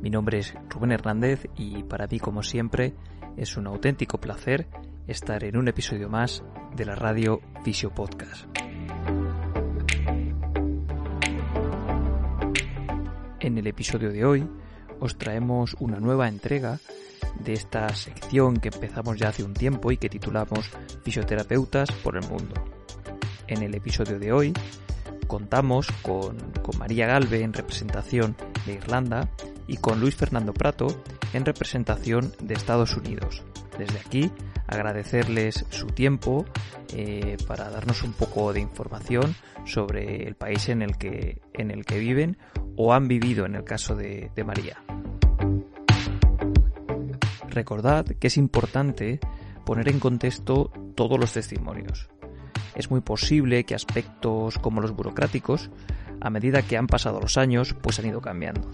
Mi nombre es Rubén Hernández y para mí, como siempre, es un auténtico placer estar en un episodio más de la radio Fisio Podcast. En el episodio de hoy os traemos una nueva entrega de esta sección que empezamos ya hace un tiempo y que titulamos Fisioterapeutas por el Mundo. En el episodio de hoy contamos con, con María Galve en representación de Irlanda y con Luis Fernando Prato en representación de Estados Unidos. Desde aquí agradecerles su tiempo eh, para darnos un poco de información sobre el país en el que, en el que viven o han vivido en el caso de, de María. Recordad que es importante poner en contexto todos los testimonios. Es muy posible que aspectos como los burocráticos, a medida que han pasado los años, pues han ido cambiando.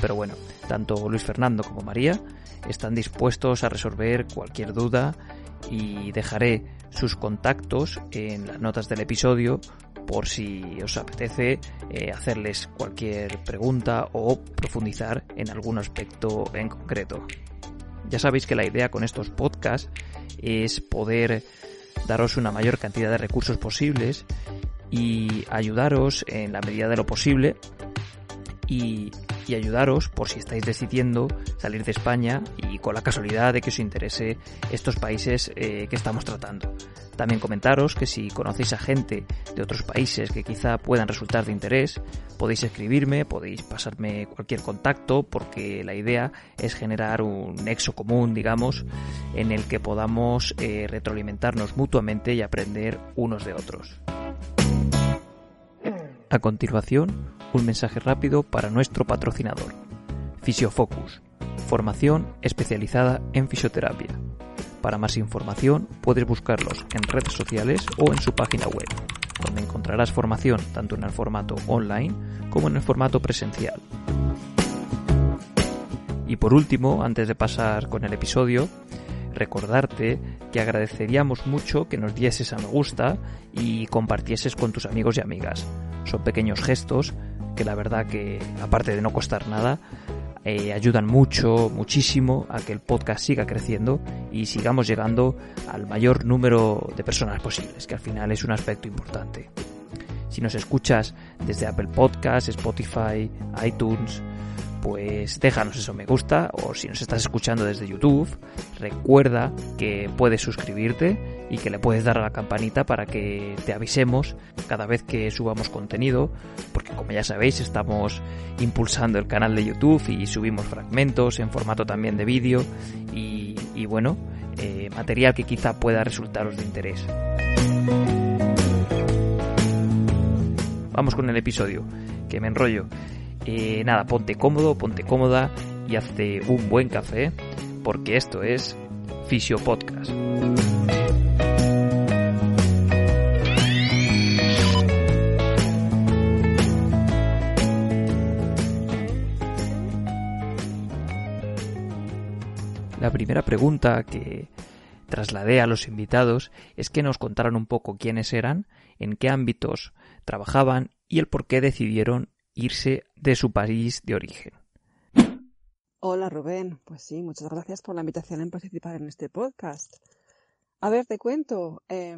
Pero bueno, tanto Luis Fernando como María están dispuestos a resolver cualquier duda y dejaré sus contactos en las notas del episodio por si os apetece eh, hacerles cualquier pregunta o profundizar en algún aspecto en concreto. Ya sabéis que la idea con estos podcasts es poder daros una mayor cantidad de recursos posibles y ayudaros en la medida de lo posible y, y, ayudaros por si estáis decidiendo salir de España y con la casualidad de que os interese estos países eh, que estamos tratando. También comentaros que si conocéis a gente de otros países que quizá puedan resultar de interés, podéis escribirme, podéis pasarme cualquier contacto, porque la idea es generar un nexo común, digamos, en el que podamos eh, retroalimentarnos mutuamente y aprender unos de otros. A continuación, un mensaje rápido para nuestro patrocinador, Fisiofocus, formación especializada en fisioterapia. Para más información puedes buscarlos en redes sociales o en su página web, donde encontrarás formación tanto en el formato online como en el formato presencial. Y por último, antes de pasar con el episodio, recordarte que agradeceríamos mucho que nos dieses a me gusta y compartieses con tus amigos y amigas. Son pequeños gestos que la verdad que, aparte de no costar nada, eh, ayudan mucho, muchísimo a que el podcast siga creciendo y sigamos llegando al mayor número de personas posibles, que al final es un aspecto importante. Si nos escuchas desde Apple Podcasts, Spotify, iTunes, pues déjanos eso me gusta o si nos estás escuchando desde YouTube, recuerda que puedes suscribirte y que le puedes dar a la campanita para que te avisemos cada vez que subamos contenido, porque como ya sabéis estamos impulsando el canal de YouTube y subimos fragmentos en formato también de vídeo y, bueno, eh, material que quizá pueda resultaros de interés. Vamos con el episodio, que me enrollo. Eh, nada, ponte cómodo, ponte cómoda y hazte un buen café, porque esto es Fisio Podcast. La primera pregunta que trasladé a los invitados es que nos contaran un poco quiénes eran, en qué ámbitos trabajaban y el por qué decidieron irse de su país de origen. Hola Rubén, pues sí, muchas gracias por la invitación en participar en este podcast. A ver, te cuento, eh,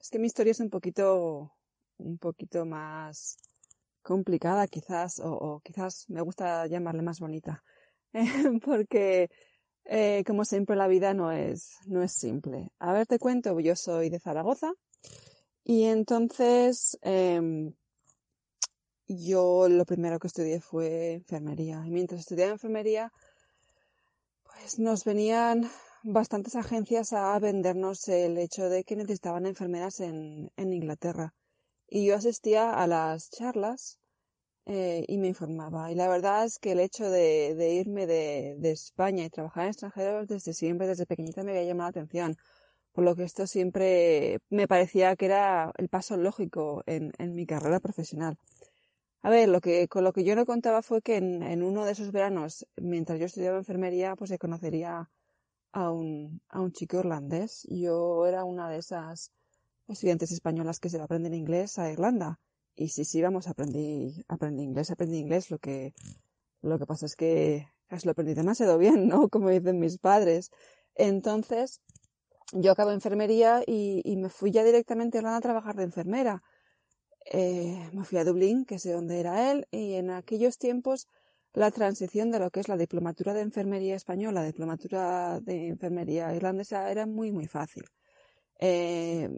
es que mi historia es un poquito, un poquito más complicada quizás, o, quizás me gusta llamarle más bonita, porque eh, como siempre la vida no es, no es simple. A ver, te cuento, yo soy de Zaragoza y entonces em, yo lo primero que estudié fue enfermería y mientras estudiaba enfermería pues nos venían bastantes agencias a vendernos el hecho de que necesitaban enfermeras en, en Inglaterra. Y yo asistía a las charlas eh, y me informaba. Y la verdad es que el hecho de, irme de, de, España y trabajar en extranjeros desde siempre, desde pequeñita, me había llamado la atención. Por lo que esto siempre me parecía que era el paso lógico en, en mi carrera profesional. A ver, lo que, con lo que yo no contaba fue que en, uno de esos veranos, mientras yo estudiaba enfermería, pues se conocería a un, a un chico irlandés. Yo era una de esas estudiantes españolas que se aprenden inglés a Irlanda. Y sí, sí, vamos, aprendí, aprendí inglés, aprendí inglés. Lo que, lo que pasa es que lo aprendí demasiado bien, ¿no? Como dicen mis padres. Entonces, yo acabo enfermería y, y me fui ya directamente a Irlanda a trabajar de enfermera. Eh, me fui a Dublín, que sé dónde era él, y en aquellos tiempos la transición de lo que es la diplomatura de enfermería española, diplomatura de enfermería irlandesa, era muy, muy fácil. Eh,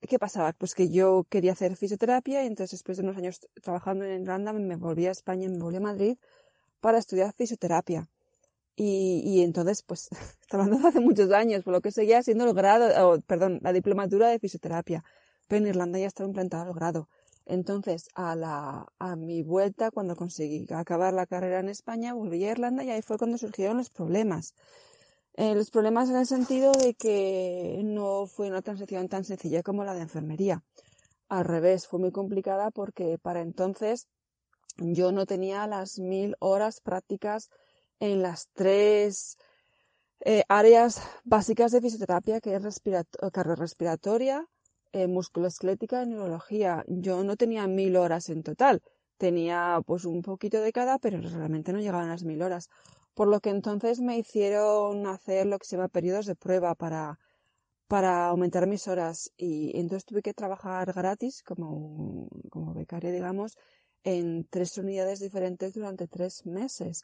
¿Qué pasaba? Pues que yo quería hacer fisioterapia y entonces después de unos años trabajando en Irlanda me volví a España, me volví a Madrid para estudiar fisioterapia. Y, y entonces, pues, hablando hace muchos años, por lo que seguía siendo el grado, perdón, la diplomatura de fisioterapia. Pero en Irlanda ya estaba implantado el grado. Entonces, a, la, a mi vuelta, cuando conseguí acabar la carrera en España, volví a Irlanda y ahí fue cuando surgieron los problemas. Eh, los problemas en el sentido de que no fue una transición tan sencilla como la de enfermería. Al revés, fue muy complicada porque para entonces yo no tenía las mil horas prácticas en las tres eh, áreas básicas de fisioterapia, que es cardiorrespiratoria, eh, musculoesquelética y neurología. Yo no tenía mil horas en total. Tenía pues un poquito de cada, pero realmente no llegaban las mil horas. Por lo que entonces me hicieron hacer lo que se llama periodos de prueba para, para aumentar mis horas. Y entonces tuve que trabajar gratis como, como becaria, digamos, en tres unidades diferentes durante tres meses.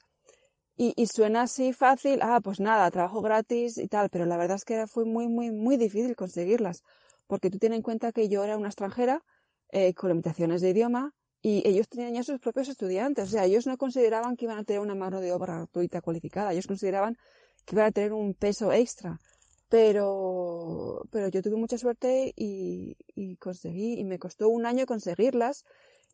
Y, y, suena así fácil, ah, pues nada, trabajo gratis y tal, pero la verdad es que fue muy, muy, muy difícil conseguirlas porque tú tienes en cuenta que yo era una extranjera eh, con limitaciones de idioma y ellos tenían ya sus propios estudiantes. O sea, ellos no consideraban que iban a tener una mano de obra gratuita cualificada, ellos consideraban que iban a tener un peso extra. Pero, pero yo tuve mucha suerte y, conseguí, y me costó un año conseguirlas.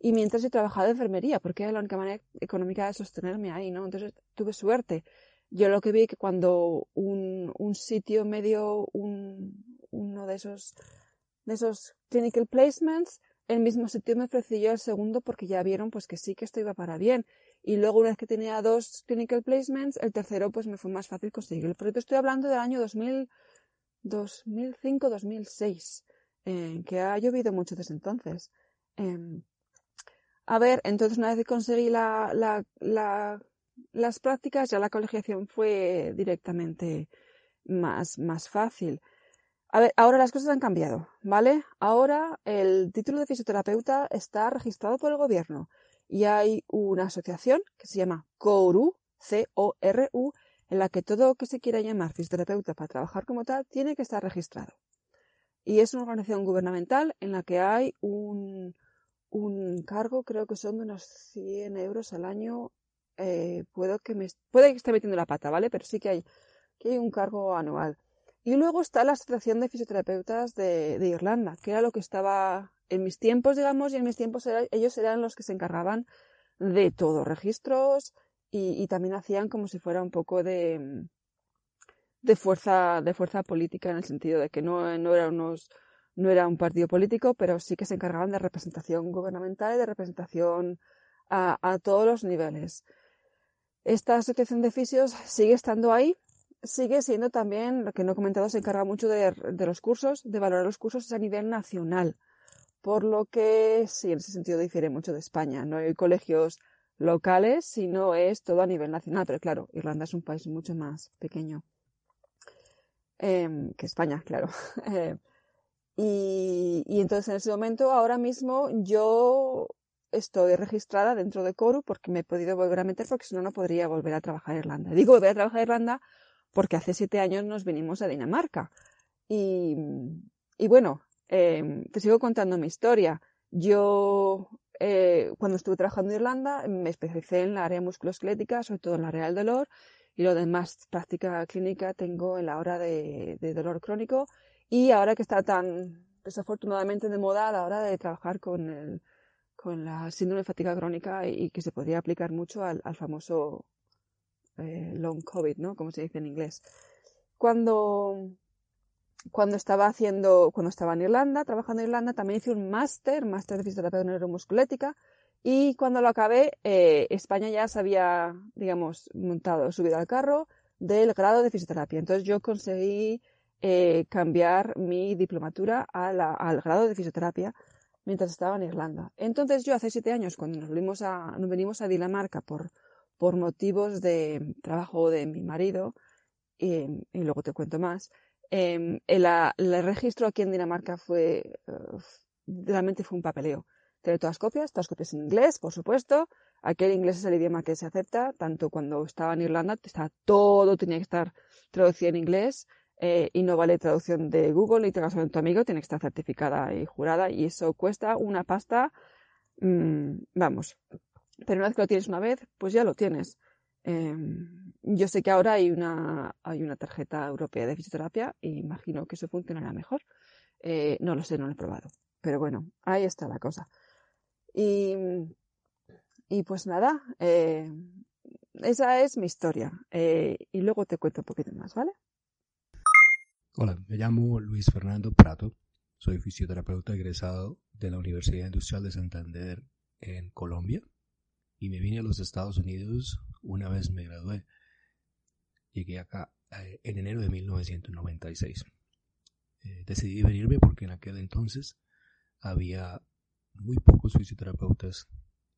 Y mientras he trabajado de enfermería, porque era la única manera económica de sostenerme ahí, ¿no? Entonces tuve suerte. Yo lo que vi que cuando un, un sitio medio un, uno de esos de esos clinical placements, el mismo sitio me ofreció el segundo porque ya vieron pues que sí que esto iba para bien. Y luego una vez que tenía dos clinical placements, el tercero pues me fue más fácil conseguir. Pero estoy hablando del año 2000, 2005-2006, eh, que ha llovido mucho desde entonces. Eh, a ver, entonces una vez que conseguí la, la, la, las prácticas, ya la colegiación fue directamente más, más fácil. A ver, ahora las cosas han cambiado, ¿vale? Ahora el título de fisioterapeuta está registrado por el gobierno y hay una asociación que se llama CORU, C-O-R-U, en la que todo que se quiera llamar fisioterapeuta para trabajar como tal tiene que estar registrado. Y es una organización gubernamental en la que hay un, un cargo, creo que son de unos 100 euros al año. Eh, puedo que me, puede que esté metiendo la pata, ¿vale? Pero sí que hay, que hay un cargo anual. Y luego está la Asociación de Fisioterapeutas de, Irlanda, que era lo que estaba en mis tiempos, digamos, y en mis tiempos ellos eran los que se encargaban de todo, registros y, también hacían como si fuera un poco de, de fuerza, de fuerza política en el sentido de que no, no era unos, no era un partido político, pero sí que se encargaban de representación gubernamental y de representación a, a todos los niveles. Esta asociación de fisios sigue estando ahí, sigue siendo también, lo que no he comentado, se encarga mucho de, los cursos, de valorar los cursos a nivel nacional. Por lo que sí, en ese sentido difiere mucho de España. No hay colegios locales, sino es todo a nivel nacional. Pero claro, Irlanda es un país mucho más pequeño em, que España, claro. Y, y entonces en ese momento, ahora mismo, yo estoy registrada dentro de Coru porque me he podido volver a meter porque si no, no podría volver a trabajar en Irlanda. Digo volver a trabajar en Irlanda porque hace siete años nos vinimos a Dinamarca. Y, y bueno, eh, te sigo contando mi historia. Yo, eh, cuando estuve trabajando en Irlanda, me especialicé en la área musculoesquelética, sobre todo en la área del dolor, y lo demás práctica clínica tengo en la hora de, dolor crónico. Y ahora que está tan desafortunadamente de moda a la hora de trabajar con, el, con la síndrome de fatiga crónica y, que se podría aplicar mucho al famoso eh, long COVID, ¿no? Como se dice en inglés. Cuando, cuando estaba haciendo, cuando estaba en Irlanda, trabajando en Irlanda, también hice un máster, máster de fisioterapia neuromusculética, y cuando lo acabé, eh, España ya se había, digamos, montado, subido al carro del grado de fisioterapia. Entonces yo conseguí eh, cambiar mi diplomatura al grado de fisioterapia mientras estaba en Irlanda. Entonces yo hace siete años, cuando nos a, nos venimos a Dinamarca por, por motivos de trabajo de mi marido, y, luego te cuento más, eh, el, registro aquí en Dinamarca fue, realmente fue un papeleo. Tener todas copias, todas copias en inglés, por supuesto. Aquí el inglés es el idioma que se acepta, tanto cuando estaba en Irlanda, todo tenía que estar traducido en inglés. Eh, y no vale traducción de Google ni tengas en tu amigo, tiene que estar certificada y jurada y eso cuesta una pasta, mmm, vamos. Pero una vez que lo tienes una vez, pues ya lo tienes. Eh, yo sé que ahora hay una, hay una tarjeta europea de fisioterapia y imagino que eso funcionará mejor. Eh, no lo sé, no lo he probado. Pero bueno, ahí está la cosa. Y, y pues nada, eh, esa es mi historia. Eh, y luego te cuento un poquito más, ¿vale? Hola, me llamo Luis Fernando Prato, soy fisioterapeuta egresado de la Universidad Industrial de Santander en Colombia y me vine a los Estados Unidos una vez me gradué. Llegué acá eh, en enero de 1996. Eh, decidí venirme porque en aquel entonces había muy pocos fisioterapeutas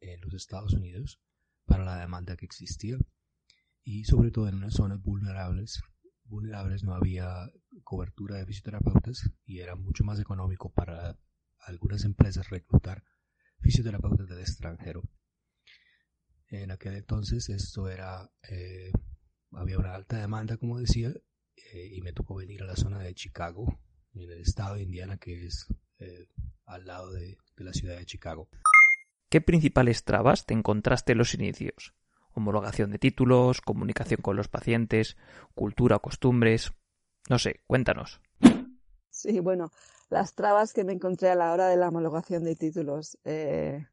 en los Estados Unidos para la demanda que existía y sobre todo en unas zonas vulnerables vulnerables no había cobertura de fisioterapeutas y era mucho más económico para algunas empresas reclutar fisioterapeutas del extranjero. En aquel entonces esto era, eh, había una alta demanda, como decía, eh, y me tocó venir a la zona de Chicago, en el estado de Indiana, que es eh, al lado de, de la ciudad de Chicago. ¿Qué principales trabas te encontraste en los inicios? homologación de títulos, comunicación con los pacientes, cultura, costumbres. No sé, cuéntanos. Sí, bueno, las trabas que me encontré a la hora de la homologación de títulos. Eh,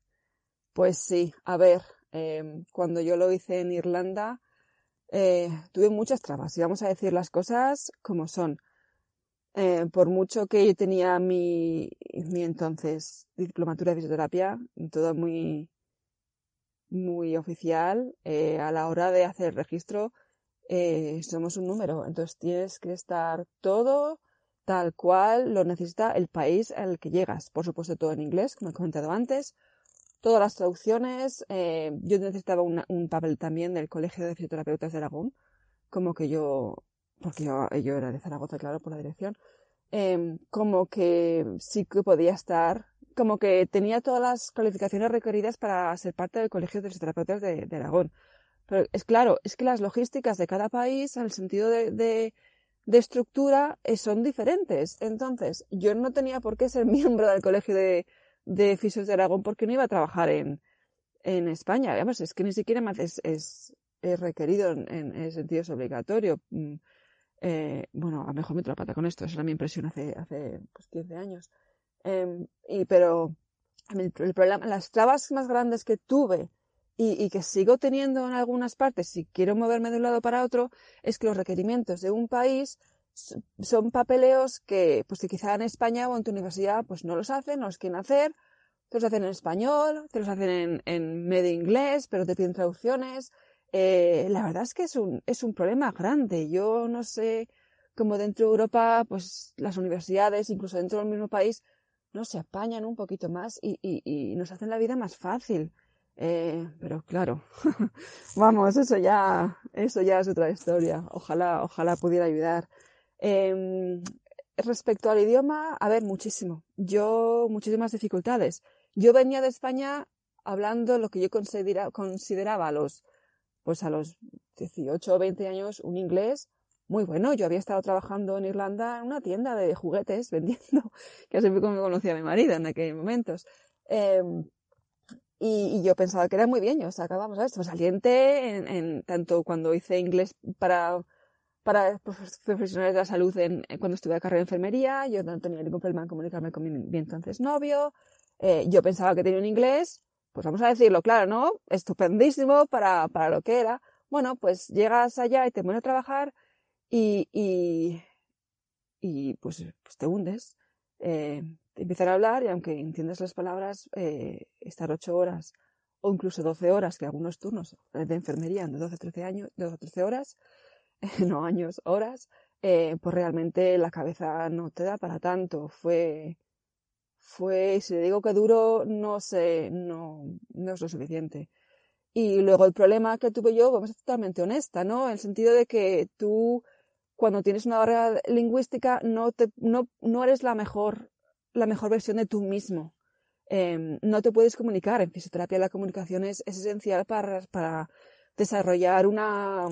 pues sí, a ver, eh, cuando yo lo hice en Irlanda, eh, tuve muchas trabas, y vamos a decir las cosas como son. por mucho que yo tenía mi, mi entonces diplomatura de fisioterapia, todo muy, muy oficial, eh, a la hora de hacer el registro eh, somos un número. Entonces tienes que estar todo tal cual lo necesita el país al que llegas. Por supuesto todo en inglés, como he comentado antes. Todas las traducciones. Eh, yo necesitaba un papel también del Colegio de Fisioterapeutas de Aragón, como que yo, porque yo, era de Zaragoza, claro, por la dirección, em, como que sí que podía estar como que tenía todas las calificaciones requeridas para ser parte del Colegio de Fisioterapeutas de, Aragón. Pero es claro, es que las logísticas de cada país, en el sentido de, de, estructura, eh, son diferentes. Entonces, yo no tenía por qué ser miembro del Colegio de, de Fisios de Aragón porque no iba a trabajar en, en España. Además, es que ni siquiera es, es, es requerido en, en, el sentido obligatorio. Mm, eh, bueno, a lo mejor me la pata con esto, esa era mi impresión hace, hace pues, 15 años. Eh, y, pero el, problema, las trabas más grandes que tuve y, y, que sigo teniendo en algunas partes, si quiero moverme de un lado para otro, es que los requerimientos de un país son papeleos que, pues que quizá en España o en tu universidad, pues no los hacen, no los quieren hacer, te los hacen en español, te los hacen en, medio inglés, pero te piden traducciones. Eh, la verdad es que es un, es un problema grande. Yo no sé cómo dentro de Europa, pues las universidades, incluso dentro del mismo país, no se apañan un poquito más y, y, y nos hacen la vida más fácil. Eh, pero claro, vamos, eso ya, eso ya es otra historia. Ojalá, ojalá pudiera ayudar. Eh, respecto al idioma, a ver, muchísimo. Yo, muchísimas dificultades. Yo venía de España hablando lo que yo considera, consideraba a los, pues a los 18 o 20 años un inglés muy bueno. Yo había estado trabajando en Irlanda en una tienda de juguetes vendiendo, que así fue como me conocía mi marido en aquellos momentos. Em, y, yo pensaba que era muy bien, yo sacábamos a esto, saliente en, en, tanto cuando hice inglés para, para profesionales de la salud en, cuando estuve de carrera de enfermería, yo no tenía ningún problema en comunicarme con mi, entonces novio, eh, yo pensaba que tenía un inglés, pues vamos a decirlo claro, ¿no? Estupendísimo para, para lo que era. Bueno, pues llegas allá y te pones a trabajar y, y, y pues, pues te hundes. Eh, empiezan a hablar y aunque entiendas las palabras, eh, estar ocho horas o incluso doce horas, que algunos turnos de enfermería de 12 13 años, 12 13 horas, no años, horas, eh, pues realmente la cabeza no te da para tanto. Fue, fue, si le digo que duro, no sé, no, no es lo suficiente. Y luego el problema que tuve yo, vamos a ser totalmente honesta, ¿no? En el sentido de que tú, cuando tienes una barrera lingüística, no te, no, no eres la mejor la mejor versión de tú mismo. Em, no te puedes comunicar. En fisioterapia la comunicación es, esencial para, para desarrollar una,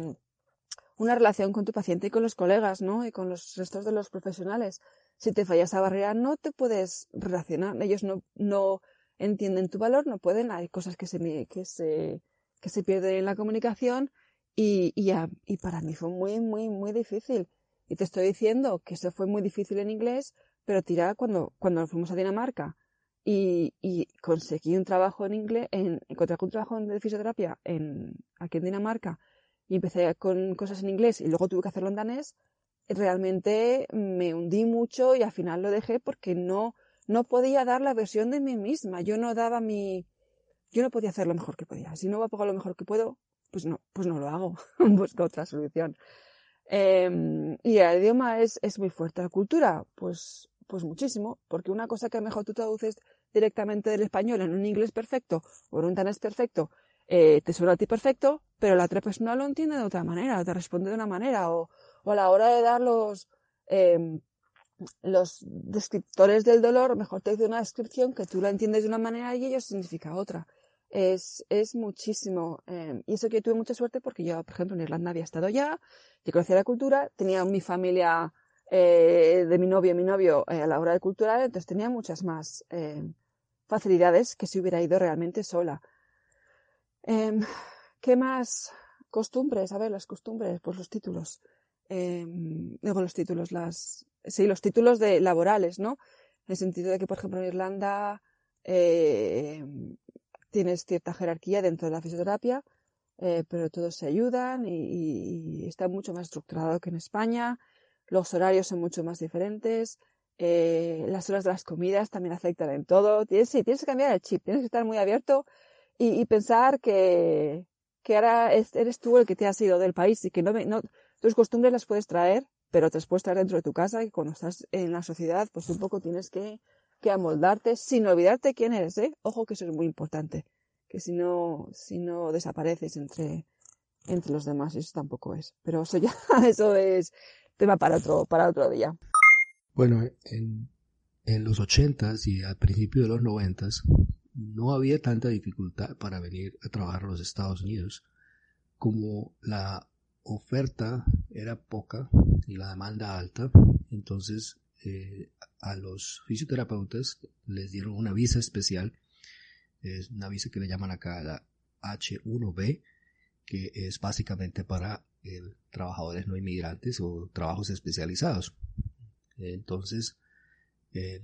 una relación con tu paciente y con los colegas, ¿no? Y con los restos de los profesionales. Si te falla esa barrera, no te puedes relacionar. Ellos no, no entienden tu valor, no pueden. Hay cosas que se, que se, que se pierden en la comunicación y, y, y para mí fue muy, muy, muy difícil. Y te estoy diciendo que eso fue muy difícil en inglés pero tirada cuando, cuando fuimos a Dinamarca y, y conseguí un trabajo en inglés, en, encontré un trabajo de fisioterapia en, aquí en Dinamarca y empecé con cosas en inglés y luego tuve que hacerlo en danés, realmente me hundí mucho y al final lo dejé porque no, no podía dar la versión de mí misma. Yo no daba mi, yo no podía hacer lo mejor que podía. Si no voy a lo mejor que puedo, pues no, pues no lo hago. Busco otra solución. Eh, y el idioma es, es muy fuerte. La cultura, pues pues muchísimo, porque una cosa que a lo mejor tú traduces directamente del español en un inglés perfecto o en un danés perfecto, eh, te suena a ti perfecto, pero la otra persona lo entiende de otra manera, te responde de una manera, o, o a la hora de dar los, eh, los descriptores del dolor, mejor te dice una descripción que tú la entiendes de una manera y ellos significa otra. Es, es muchísimo. Eh, y eso que tuve mucha suerte porque yo, por ejemplo, en Irlanda había estado ya, yo conocía la cultura, tenía mi familia eh, de mi novio mi novio eh, a la hora de cultural, entonces tenía muchas más eh, facilidades que si hubiera ido realmente sola. Em, ¿Qué más? Costumbres, a ver, las costumbres, pues los títulos. Em, digo los títulos, las, sí, los títulos de laborales, ¿no? En el sentido de que, por ejemplo, en Irlanda tienes cierta jerarquía dentro de la fisioterapia, pero todos se ayudan y, y, está mucho más estructurado que en España los horarios son mucho más diferentes, eh, las horas de las comidas también afectan en todo. Tienes, sí, tienes que cambiar el chip, tienes que estar muy abierto y, pensar que, que ahora eres tú el que te has ido del país y que no, no, tus costumbres las puedes traer, pero te las puedes traer dentro de tu casa y cuando estás en la sociedad, pues un poco tienes que, que amoldarte sin olvidarte quién eres, ¿eh? Ojo que eso es muy importante, que si no, si no desapareces entre, entre los demás, eso tampoco es. Pero eso ya, eso es, tema para otro, para otro día. Bueno, en, en los ochentas y al principio de los noventas no había tanta dificultad para venir a trabajar a los Estados Unidos. Como la oferta era poca y la demanda alta, entonces eh, a los fisioterapeutas les dieron una visa especial, es una visa que le llaman acá la H1B, que es básicamente para trabajadores no inmigrantes o trabajos especializados. Entonces, eh,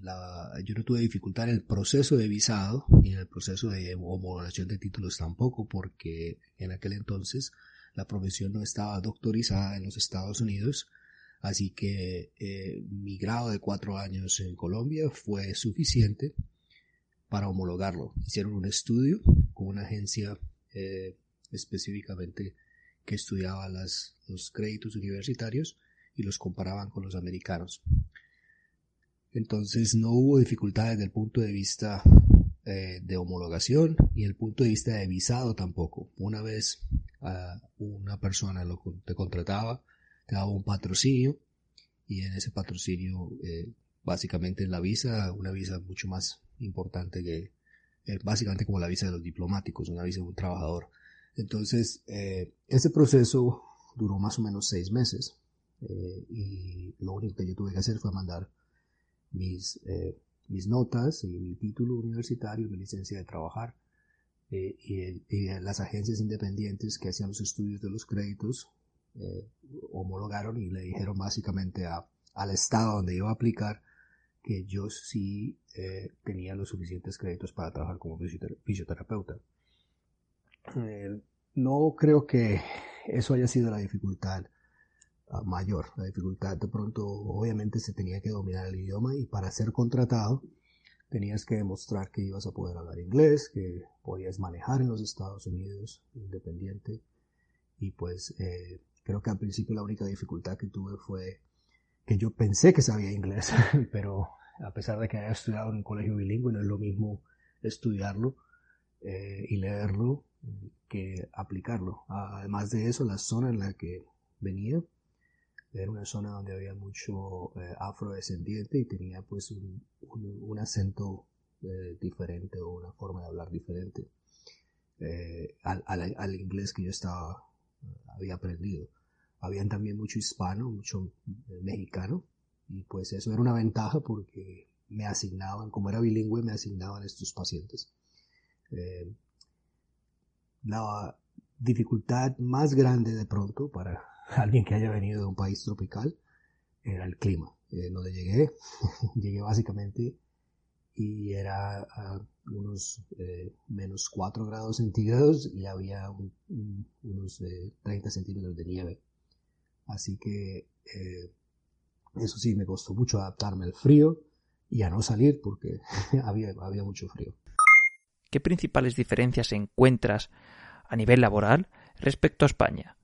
yo no tuve dificultad en el proceso de visado y en el proceso de homologación de títulos tampoco, porque en aquel entonces la profesión no estaba doctorizada en los Estados Unidos, así que eh, mi grado de cuatro años en Colombia fue suficiente para homologarlo. Hicieron un estudio con una agencia eh, específicamente que estudiaba los créditos universitarios y los comparaban con los americanos. Entonces no hubo dificultad desde el punto de vista eh, de homologación y el punto de vista de visado tampoco. Una vez uh, una persona lo, te contrataba, te daba un patrocinio y en ese patrocinio eh, básicamente en la visa, una visa mucho más importante que, eh, básicamente como la visa de los diplomáticos, una visa de un trabajador. Entonces, eh, ese proceso duró más o menos seis meses y lo único que yo tuve que hacer fue mandar mis, mis notas y mi título universitario, mi licencia de trabajar y, las agencias independientes que hacían los estudios de los créditos homologaron y le dijeron básicamente a, al estado donde iba a aplicar que yo sí eh, tenía los suficientes créditos para trabajar como fisioterapeuta. Eh, no creo que eso haya sido la dificultad mayor. La dificultad de pronto, obviamente, se tenía que dominar el idioma y para ser contratado tenías que demostrar que ibas a poder hablar inglés, que podías manejar en los Estados Unidos independiente. Y pues eh, creo que al principio la única dificultad que tuve fue que yo pensé que sabía inglés, pero a pesar de que haya estudiado en un colegio bilingüe, no es lo mismo estudiarlo eh, y leerlo que aplicarlo. Además de eso, la zona en la que venía era una zona donde había mucho eh, afrodescendiente y tenía pues un, un, acento eh, diferente o una forma de hablar diferente al, al, al, inglés que yo estaba había aprendido habían también mucho hispano, mucho eh, mexicano, y pues eso era una ventaja porque me asignaban, como era bilingüe, me asignaban estos pacientes. Eh, la dificultad más grande de pronto para alguien que haya venido de un país tropical era el clima. Eh, donde llegué, llegué básicamente y era a unos menos 4 grados centígrados y había unos 30 centímetros de nieve. Así que eh, eso sí, me costó mucho adaptarme al frío y a no salir porque había, había mucho frío. ¿Qué principales diferencias encuentras a nivel laboral respecto a España?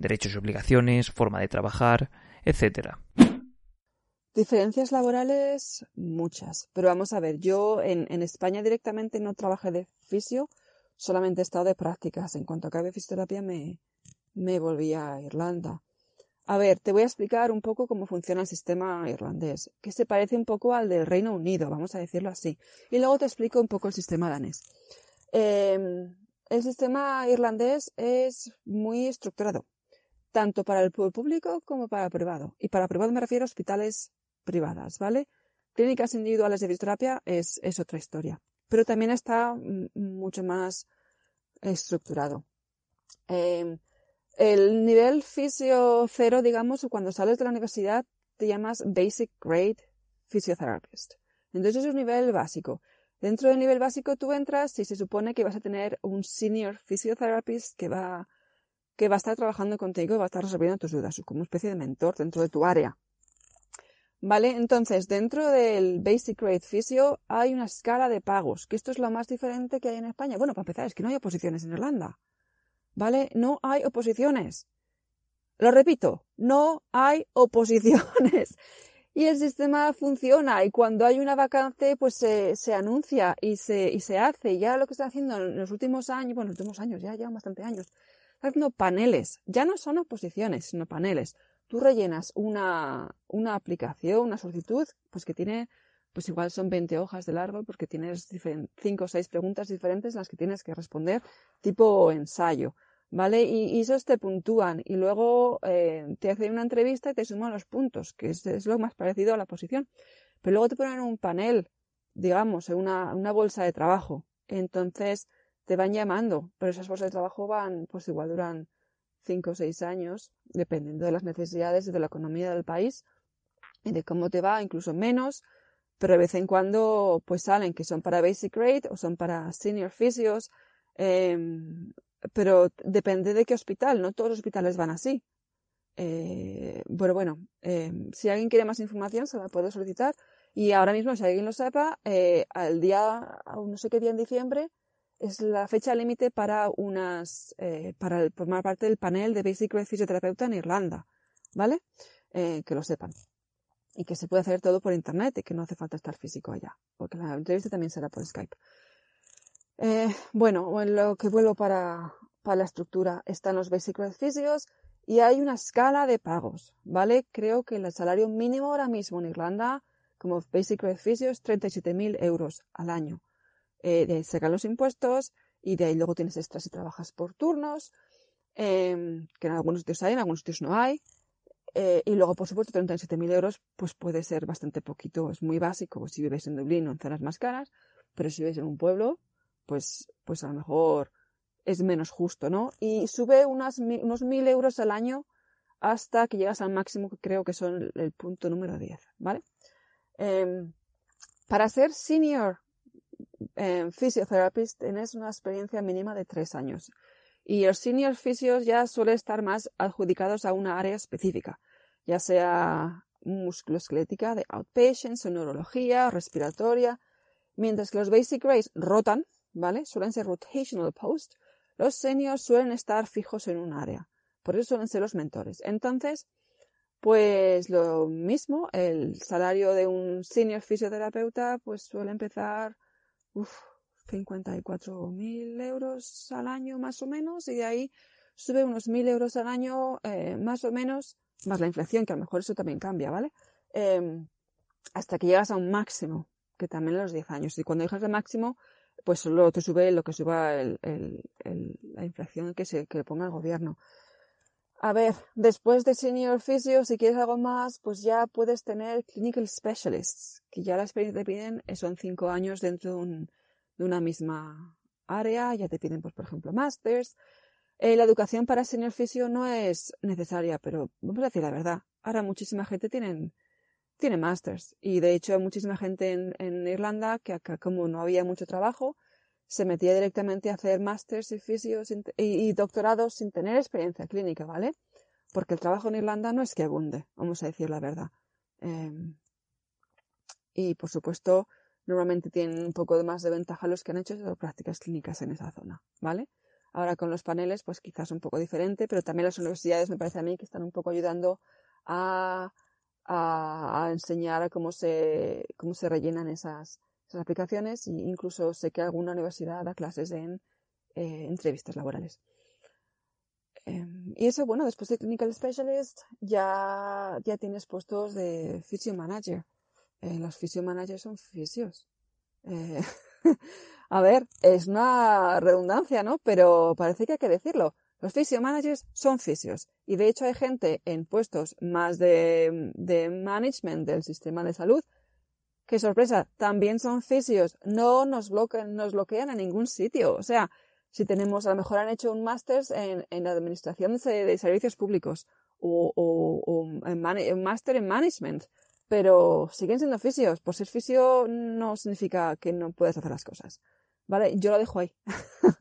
Derechos y obligaciones, forma de trabajar, etcétera. Diferencias laborales, muchas. Pero vamos a ver, yo en, España directamente no trabajé de fisio, solamente he estado de prácticas. En cuanto acabe fisioterapia me, me volví a Irlanda. A ver, te voy a explicar un poco cómo funciona el sistema irlandés, que se parece un poco al del Reino Unido, vamos a decirlo así. Y luego te explico un poco el sistema danés. Em, el sistema irlandés es muy estructurado, tanto para el público como para el privado. Y para privado me refiero a hospitales privadas, ¿vale? Clínicas individuales de fisioterapia es, es otra historia. Pero también está mucho más estructurado. Eh, el nivel fisio cero, digamos, cuando sales de la universidad te llamas Basic Grade Physiotherapist. Entonces es un nivel básico. Dentro del nivel básico tú entras y se supone que vas a tener un Senior Physiotherapist que va, que va a estar trabajando contigo y va a estar resolviendo tus dudas, como una especie de mentor dentro de tu área. ¿Vale? Entonces, dentro del Basic Grade Physio hay una escala de pagos, que esto es lo más diferente que hay en España. Bueno, para empezar, es que no hay oposiciones en Irlanda. ¿vale? No hay oposiciones. Lo repito, no hay oposiciones. Y el sistema funciona y cuando hay una vacante pues se, se anuncia y se, y se hace. Y ya lo que está haciendo en los últimos años, bueno, en los últimos años, ya llevan bastante años, haciendo paneles. Ya no son oposiciones, sino paneles. Tú rellenas una, una aplicación, una solicitud, pues que tiene, pues igual son 20 hojas de largo porque tienes 5 o 6 preguntas diferentes las que tienes que responder tipo ensayo. ¿vale? Y, esos te puntúan y luego eh, te hacen una entrevista y te suman los puntos, que es, lo más parecido a la posición. Pero luego te ponen un panel, digamos, en una, una bolsa de trabajo. Entonces te van llamando, pero esas bolsas de trabajo van, pues igual duran cinco o seis años, dependiendo de las necesidades y de la economía del país y de cómo te va, incluso menos, pero de vez en cuando pues salen que son para basic grade o son para senior physios, eh, pero depende de qué hospital, no todos los hospitales van así. Eh, bueno, bueno, eh, si alguien quiere más información se la puede solicitar y ahora mismo, si alguien lo sepa, eh, al día, no sé qué día en diciembre, es la fecha límite para unas, eh, para formar parte del panel de Basic Grade Fisioterapeuta en Irlanda, ¿vale? Eh, que lo sepan. Y que se puede hacer todo por internet y que no hace falta estar físico allá, porque la entrevista también será por Skype. Eh, bueno, en lo que vuelvo para, para la estructura están los basic beneficios y hay una escala de pagos, ¿vale? Creo que el salario mínimo ahora mismo en Irlanda como basic beneficios es 37.000 euros al año. Eh, de ahí sacan los impuestos y de ahí luego tienes extras si trabajas por turnos, em, que en algunos sitios hay, en algunos sitios no hay. Eh, y luego, por supuesto, 37.000 euros pues puede ser bastante poquito, es muy básico pues, si vives en Dublín o en zonas más caras, pero si vives en un pueblo, pues, pues a lo mejor es menos justo, ¿no? Y sube unas, unos 1.000 euros al año hasta que llegas al máximo que creo que son el punto número 10, ¿vale? Em, para ser senior eh, physiotherapist tienes una experiencia mínima de tres años. Y los senior fisios ya suelen estar más adjudicados a una área específica, ya sea musculoesquelética, de outpatients neurología, respiratoria, mientras que los basic grades rotan, ¿vale? Suelen ser rotational post. Los seniors suelen estar fijos en un área. Por eso suelen ser los mentores. Entonces, pues lo mismo, el salario de un senior fisioterapeuta pues suele empezar uf, 54.000 euros al año más o menos y de ahí sube unos 1.000 euros al año eh, más o menos, más la inflación, que a lo mejor eso también cambia, ¿vale? Eh, hasta que llegas a un máximo, que también a los 10 años. Y cuando llegas al máximo, pues solo te sube lo que suba el, la inflación que, se, que le ponga el gobierno. A ver, después de Senior Physio, si quieres algo más, pues ya puedes tener Clinical Specialists, que ya la experiencia te piden eh, son cinco años dentro de, un, de una misma área, ya te piden, pues, por ejemplo, Masters. Eh, la educación para Senior Physio no es necesaria, pero vamos a decir la verdad. Ahora muchísima gente tiene, tiene Masters. Y de hecho, muchísima gente en, en Irlanda que acá, como no había mucho trabajo, se metía directamente a hacer másters y fisios y, doctorados sin tener experiencia clínica, ¿vale? Porque el trabajo en Irlanda no es que abunde, vamos a decir la verdad. Eh, y por supuesto, normalmente tienen un poco más de ventaja los que han hecho prácticas clínicas en esa zona, ¿vale? Ahora con los paneles, pues quizás un poco diferente, pero también las universidades me parece a mí que están un poco ayudando a, a, a enseñar cómo se, cómo se rellenan esas, esas aplicaciones e incluso sé que alguna universidad da clases en eh, entrevistas laborales. Eh, y eso, bueno, después de Clinical Specialist ya, ya tienes puestos de Physio Manager. Eh, los Physio Managers son fisios. Eh, a ver, es una redundancia, ¿no? Pero parece que hay que decirlo. Los Physio Managers son fisios. Y de hecho hay gente en puestos más de, de management del sistema de salud qué sorpresa, también son fisios, no nos bloquean, nos bloquean en ningún sitio. O sea, si tenemos, a lo mejor han hecho un máster en, en administración de, servicios públicos o, o, un máster en management, pero siguen siendo fisios. Por ser fisio no significa que no puedes hacer las cosas. ¿Vale? Yo lo dejo ahí.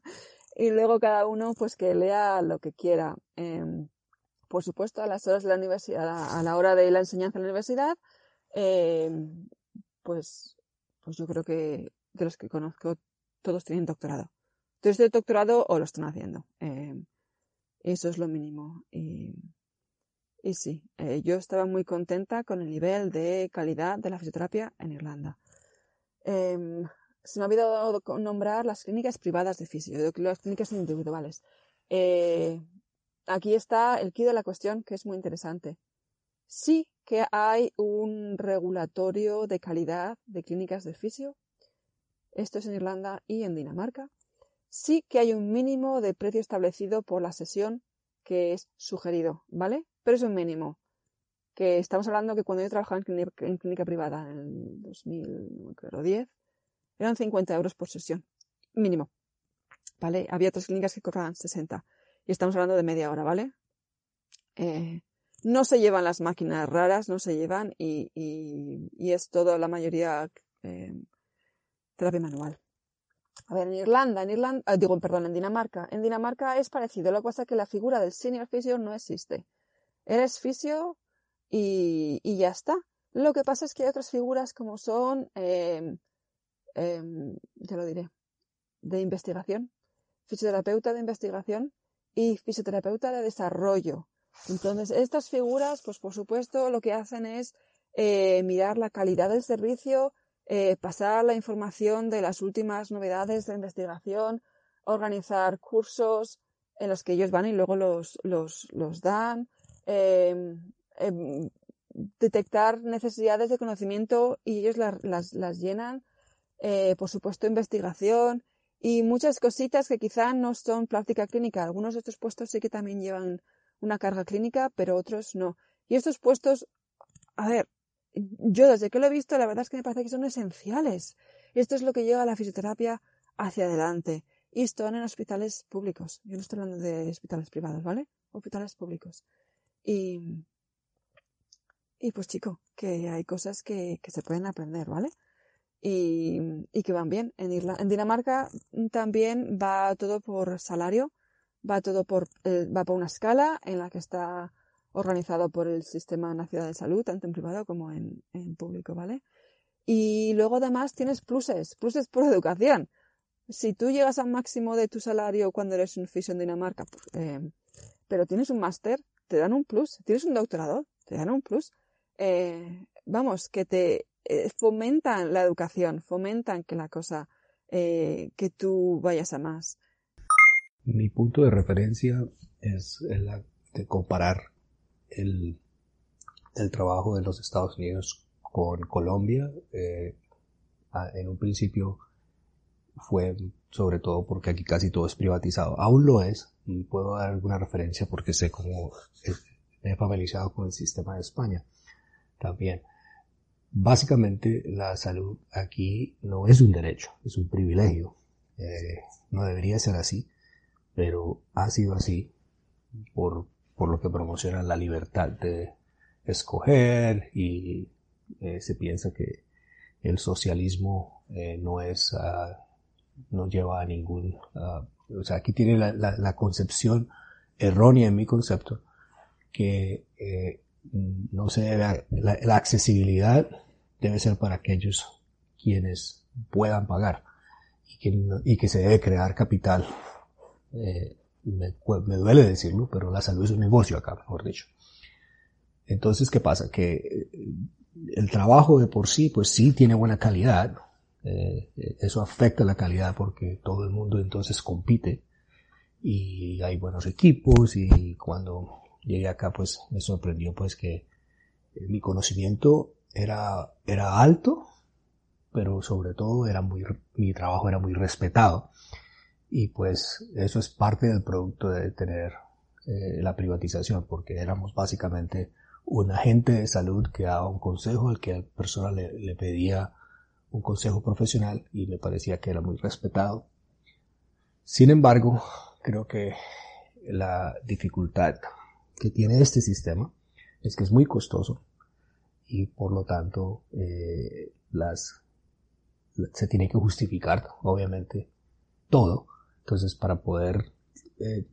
y luego cada uno, pues que lea lo que quiera. Eh, por supuesto, a las horas de la universidad, a la hora de la enseñanza en la universidad, eh, pues, pues yo creo que de los que conozco todos tienen doctorado. Todos tienen doctorado o lo están haciendo. Eh, eso es lo mínimo. Y, y sí, eh, yo estaba muy contenta con el nivel de calidad de la fisioterapia en Irlanda. Eh, se me ha olvidado nombrar las clínicas privadas de fisio, las clínicas individuales. Eh, aquí está el quid de la cuestión, que es muy interesante. Sí que hay un regulatorio de calidad de clínicas de fisio. Esto es en Irlanda y en Dinamarca. Sí que hay un mínimo de precio establecido por la sesión que es sugerido, ¿vale? Pero es un mínimo. Que estamos hablando que cuando yo trabajaba en clínica, privada en el 2010, eran 50 euros por sesión. Mínimo. ¿Vale? Había otras clínicas que cobraban 60. Y estamos hablando de media hora, ¿vale? Eh, no se llevan las máquinas raras, no se llevan y, es todo la mayoría eh, terapia manual. A ver, en Irlanda, en Irlanda, eh, digo, perdón, en Dinamarca. En Dinamarca es parecido, lo que pasa es que la figura del senior fisio no existe. Eres fisio y, ya está. Lo que pasa es que hay otras figuras como son, eh, eh, ya lo diré, de investigación, fisioterapeuta de investigación y fisioterapeuta de desarrollo. Entonces, estas figuras, pues por supuesto, lo que hacen es eh, mirar la calidad del servicio, eh, pasar la información de las últimas novedades de investigación, organizar cursos en los que ellos van y luego los, los, los dan, eh, detectar necesidades de conocimiento y ellos las, las, las llenan, eh, por supuesto, investigación y muchas cositas que quizá no son práctica clínica. Algunos de estos puestos sí que también llevan una carga clínica, pero otros no. Y estos puestos, a ver, yo desde que lo he visto, la verdad es que me parece que son esenciales. Esto es lo que lleva a la fisioterapia hacia adelante. Y están en hospitales públicos. Yo no estoy hablando de hospitales privados, ¿vale? Hospitales públicos. Y, y pues chico, que hay cosas que, que se pueden aprender, ¿vale? Y, y que van bien. En, Irla en Dinamarca también va todo por salario, va todo por, eh, va por una escala en la que está organizado por el Sistema Nacional de Salud, tanto en privado como en, público, ¿vale? Y luego además tienes pluses, pluses por educación. Si tú llegas al máximo de tu salario cuando eres un fisio en Dinamarca, pues, eh, pero tienes un máster, te dan un plus. Tienes un doctorado, te dan un plus. Eh, vamos, que te fomentan la educación, fomentan que la cosa, que tú vayas a más. Mi punto de referencia es el de comparar el, trabajo de los Estados Unidos con Colombia. Eh, en un principio fue sobre todo porque aquí casi todo es privatizado. Aún lo es, puedo dar alguna referencia porque sé cómo me he familiarizado con el sistema de España también. Básicamente la salud aquí no es un derecho, es un privilegio. Eh, no debería ser así, pero ha sido así por, por lo que promociona la libertad de escoger y eh, se piensa que el socialismo eh, no es uh, no lleva a ningún uh, o sea aquí tiene la, la, la, concepción errónea en mi concepto que eh, no se debe la, la, accesibilidad debe ser para aquellos quienes puedan pagar y que, y que se debe crear capital eh, me, duele decirlo pero la salud es un negocio acá mejor dicho. Entonces qué pasa que eh, el trabajo de por sí pues sí tiene buena calidad eh, eso afecta la calidad porque todo el mundo entonces compite y hay buenos equipos y cuando llegué acá pues me sorprendió pues que mi conocimiento era, era alto, pero sobre todo era muy, mi trabajo era muy respetado. Y pues eso es parte del producto de tener eh, la privatización, porque éramos básicamente un agente de salud que daba un consejo al que la persona le, pedía un consejo profesional y me parecía que era muy respetado. Sin embargo, creo que la dificultad que tiene este sistema es que es muy costoso y por lo tanto eh, las se tiene que justificar obviamente todo entonces para poder eh,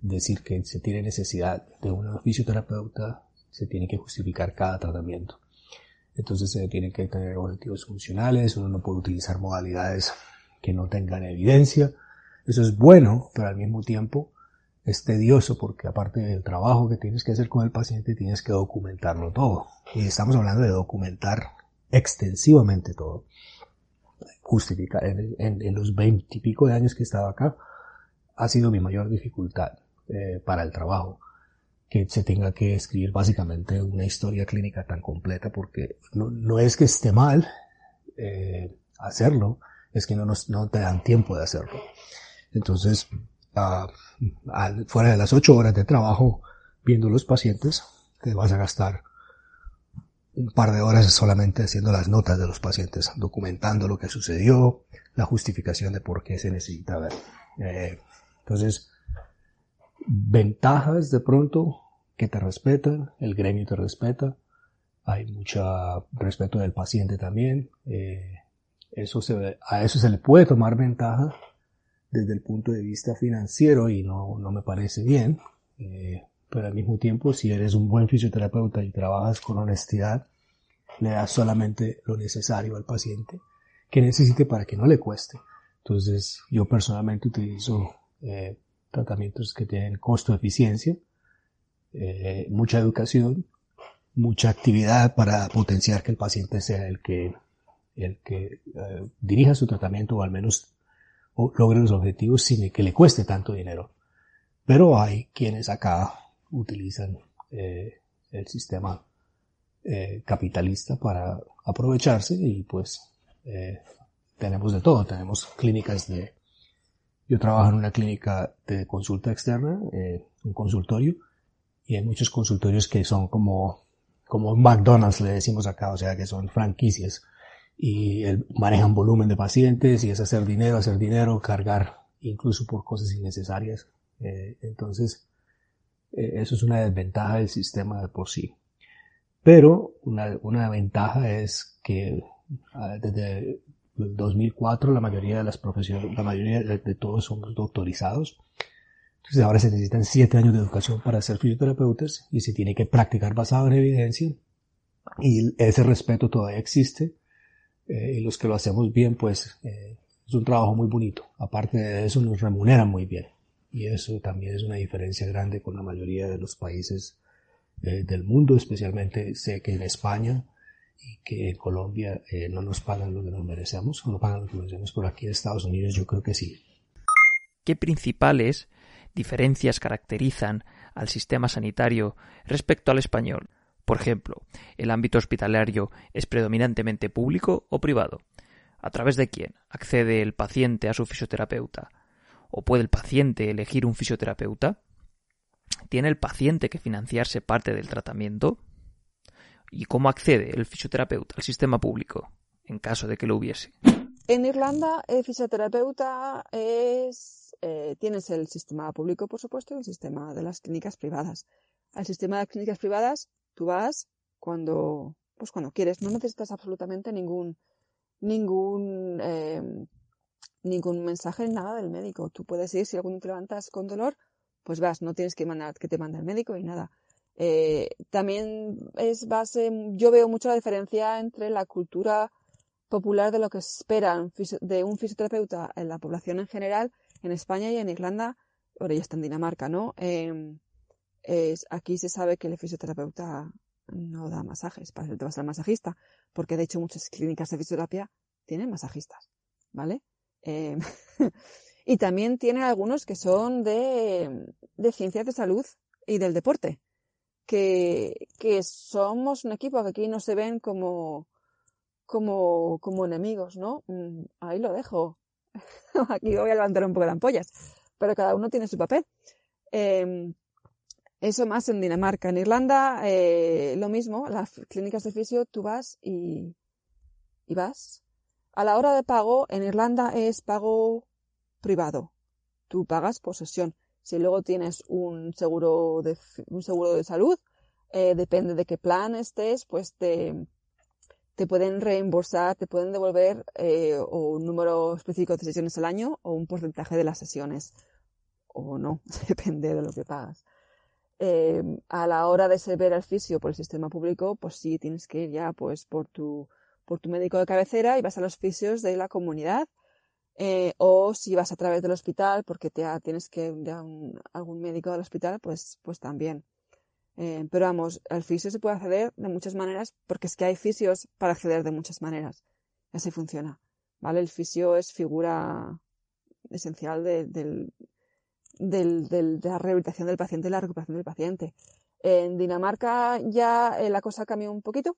decir que se tiene necesidad de un fisioterapeuta se tiene que justificar cada tratamiento entonces se tienen que tener objetivos funcionales uno no puede utilizar modalidades que no tengan evidencia eso es bueno pero al mismo tiempo es tedioso porque aparte del trabajo que tienes que hacer con el paciente, tienes que documentarlo todo. Y estamos hablando de documentar extensivamente todo. Justificar, en, en, en los veintipico de años que he estado acá, ha sido mi mayor dificultad eh, para el trabajo. Que se tenga que escribir básicamente una historia clínica tan completa porque no, no es que esté mal eh, hacerlo, es que no, nos, no te dan tiempo de hacerlo. Entonces, uh, fuera de las ocho horas de trabajo viendo los pacientes, te vas a gastar un par de horas solamente haciendo las notas de los pacientes, documentando lo que sucedió, la justificación de por qué se necesita ver. Eh, entonces, ventajas de pronto que te respetan, el gremio te respeta, hay mucho respeto del paciente también, eh, eso se, a eso se le puede tomar ventaja desde el punto de vista financiero y no, no me parece bien. Eh, pero al mismo tiempo, si eres un buen fisioterapeuta y trabajas con honestidad, le das solamente lo necesario al paciente que necesite para que no le cueste. Entonces, yo personalmente utilizo eh, tratamientos que tienen costo-eficiencia, eh, mucha educación, mucha actividad para potenciar que el paciente sea el que, el que eh, dirija su tratamiento o al menos logre los objetivos sin que le cueste tanto dinero. Pero hay quienes acá utilizan eh, el sistema eh, capitalista para aprovecharse y pues eh, tenemos de todo. Tenemos clínicas de... Yo trabajo en una clínica de consulta externa, eh, un consultorio, y hay muchos consultorios que son como, como McDonald's, le decimos acá, o sea, que son franquicias y manejan volumen de pacientes y es hacer dinero, hacer dinero, cargar incluso por cosas innecesarias. Eh, entonces, eh, eso es una desventaja del sistema de por sí. Pero una, una ventaja es que desde el 2004 la mayoría de las profesiones, la mayoría de, de, todos somos doctorizados. Entonces ahora se necesitan siete años de educación para ser fisioterapeutas y se tiene que practicar basado en evidencia. Y ese respeto todavía existe. Eh, y los que lo hacemos bien, pues eh, es un trabajo muy bonito. Aparte de eso, nos remuneran muy bien. Y eso también es una diferencia grande con la mayoría de los países eh, del mundo, especialmente sé que en España y que en Colombia eh, no nos pagan lo que nos merecemos, no pagan lo que merecemos, pero aquí en Estados Unidos yo creo que sí. ¿Qué principales diferencias caracterizan al sistema sanitario respecto al español? Por ejemplo, ¿el ámbito hospitalario es predominantemente público o privado? ¿A través de quién accede el paciente a su fisioterapeuta? ¿O puede el paciente elegir un fisioterapeuta? ¿Tiene el paciente que financiarse parte del tratamiento? ¿Y cómo accede el fisioterapeuta al sistema público, en caso de que lo hubiese? En Irlanda, el fisioterapeuta es. Eh, tienes el sistema público, por supuesto, y el sistema de las clínicas privadas. Al sistema de las clínicas privadas, tú vas cuando, pues cuando quieres. No necesitas absolutamente ningún ningún, eh, ningún mensaje, nada del médico. Tú puedes ir, si algún día te levantas con dolor, pues vas, no tienes que mandar que te mande el médico y nada. Eh, también es base, yo veo mucha diferencia entre la cultura popular de lo que esperan de un fisioterapeuta en la población en general, en España y en Irlanda, ahora ya está en Dinamarca, ¿no? Em, aquí se sabe que el fisioterapeuta no da masajes, para te vas al masajista, porque de hecho muchas clínicas de fisioterapia tienen masajistas, ¿vale? Eh, y también tienen algunos que son de, de ciencias de salud y del deporte, que, que somos un equipo que aquí no se ven como, como, como enemigos, ¿no? Mm, ahí lo dejo. aquí voy a levantar un poco de ampollas, pero cada uno tiene su papel. Eh, eso más en Dinamarca. En Irlanda, eh, lo mismo, las clínicas de fisio, tú vas y, y vas. A la hora de pago, en Irlanda es pago privado. Tú pagas por sesión. Si luego tienes un seguro de, un seguro de salud, eh, depende de qué plan estés, pues te, te pueden reembolsar, te pueden devolver eh, un número específico de sesiones al año o un porcentaje de las sesiones. O no, depende de lo que pagas. Eh, a la hora de ser ver al fisio por el sistema público, pues sí, tienes que ir ya pues por tu, por tu médico de cabecera y vas a los fisios de la comunidad. Eh, o si vas a través del hospital porque te tienes que ir a algún médico del hospital, pues, pues también. Eh, pero vamos, al fisio se puede acceder de muchas maneras porque es que hay fisios para acceder de muchas maneras. Así funciona. ¿Vale? El fisio es figura esencial del, del, de la rehabilitación del paciente y la recuperación del paciente. En Dinamarca ya eh, la cosa cambió un poquito,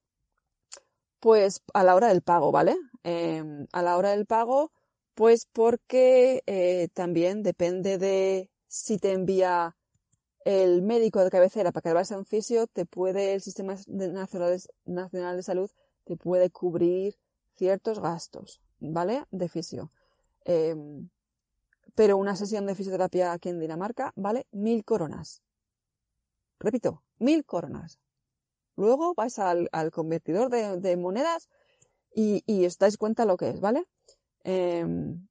pues a la hora del pago, ¿vale? Eh, a la hora del pago, pues porque eh, también depende de si te envía el médico de cabecera para que vayas a un fisio, te puede, el Sistema Nacional de Salud te puede cubrir ciertos gastos, ¿vale? De fisio. Eh, pero una sesión de fisioterapia aquí en Dinamarca vale mil coronas. Repito, mil coronas. Luego vais al, convertidor de, monedas y, y, os dais cuenta lo que es, ¿vale? Em,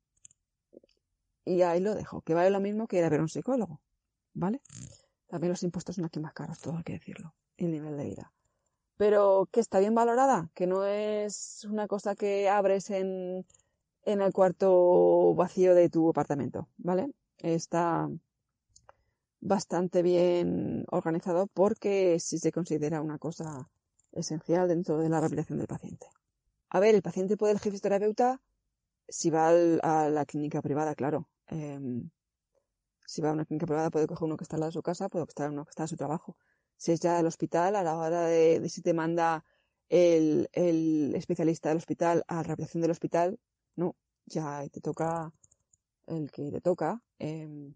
y ahí lo dejo, que vale lo mismo que ir a ver a un psicólogo, ¿vale? También los impuestos son aquí más caros, todo hay que decirlo, el nivel de vida. Pero que está bien valorada, que no es una cosa que abres en, en el cuarto vacío de tu apartamento, ¿vale? Está bastante bien organizado porque sí se considera una cosa esencial dentro de la rehabilitación del paciente. A ver, el paciente puede elegir fisioterapeuta si va a la clínica privada, claro. Em, si va a una clínica privada puede coger uno que está al lado de su casa, puede coger uno que está en su trabajo. Si es ya del hospital, a la hora de, si te manda el, el especialista del hospital a la rehabilitación del hospital, No, ya te toca el que te toca. Em,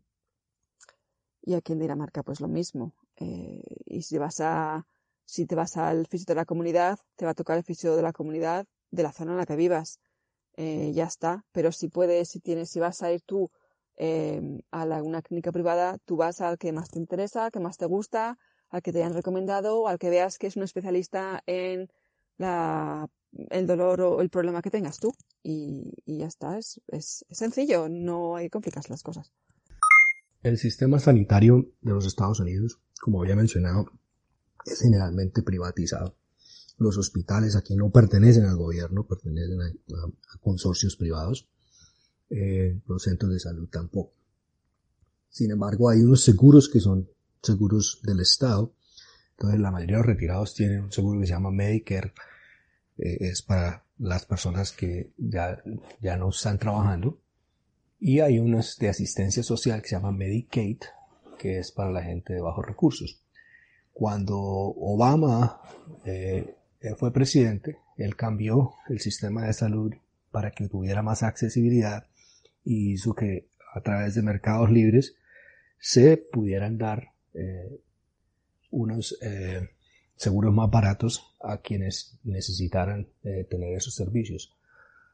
y aquí en Dinamarca, pues lo mismo. Eh, y si vas a, si te vas al fisio de la comunidad, te va a tocar el fisio de la comunidad de la zona en la que vivas. Eh, ya está. Pero si puedes, si tienes, si vas a ir tú em, a la, una clínica privada, tú vas al que más te interesa, al que más te gusta, al que te hayan recomendado, al que veas que es un especialista en la, el dolor o el problema que tengas tú. Y, y ya está, es, es, es sencillo, no hay que complicarse las cosas. El sistema sanitario de los Estados Unidos, como había mencionado, es generalmente privatizado. Los hospitales aquí no pertenecen al gobierno, pertenecen a, consorcios privados. Eh, los centros de salud tampoco. Sin embargo, hay unos seguros que son seguros del Estado. Entonces, la mayoría de los retirados tienen un seguro que se llama Medicare. Eh, es para las personas que ya, ya no están trabajando y hay unas de asistencia social que se llama Medicaid, que es para la gente de bajos recursos. Cuando Obama eh, fue presidente, él cambió el sistema de salud para que tuviera más accesibilidad y hizo que a través de mercados libres se pudieran dar eh, unos eh, seguros más baratos a quienes necesitaran eh, tener esos servicios.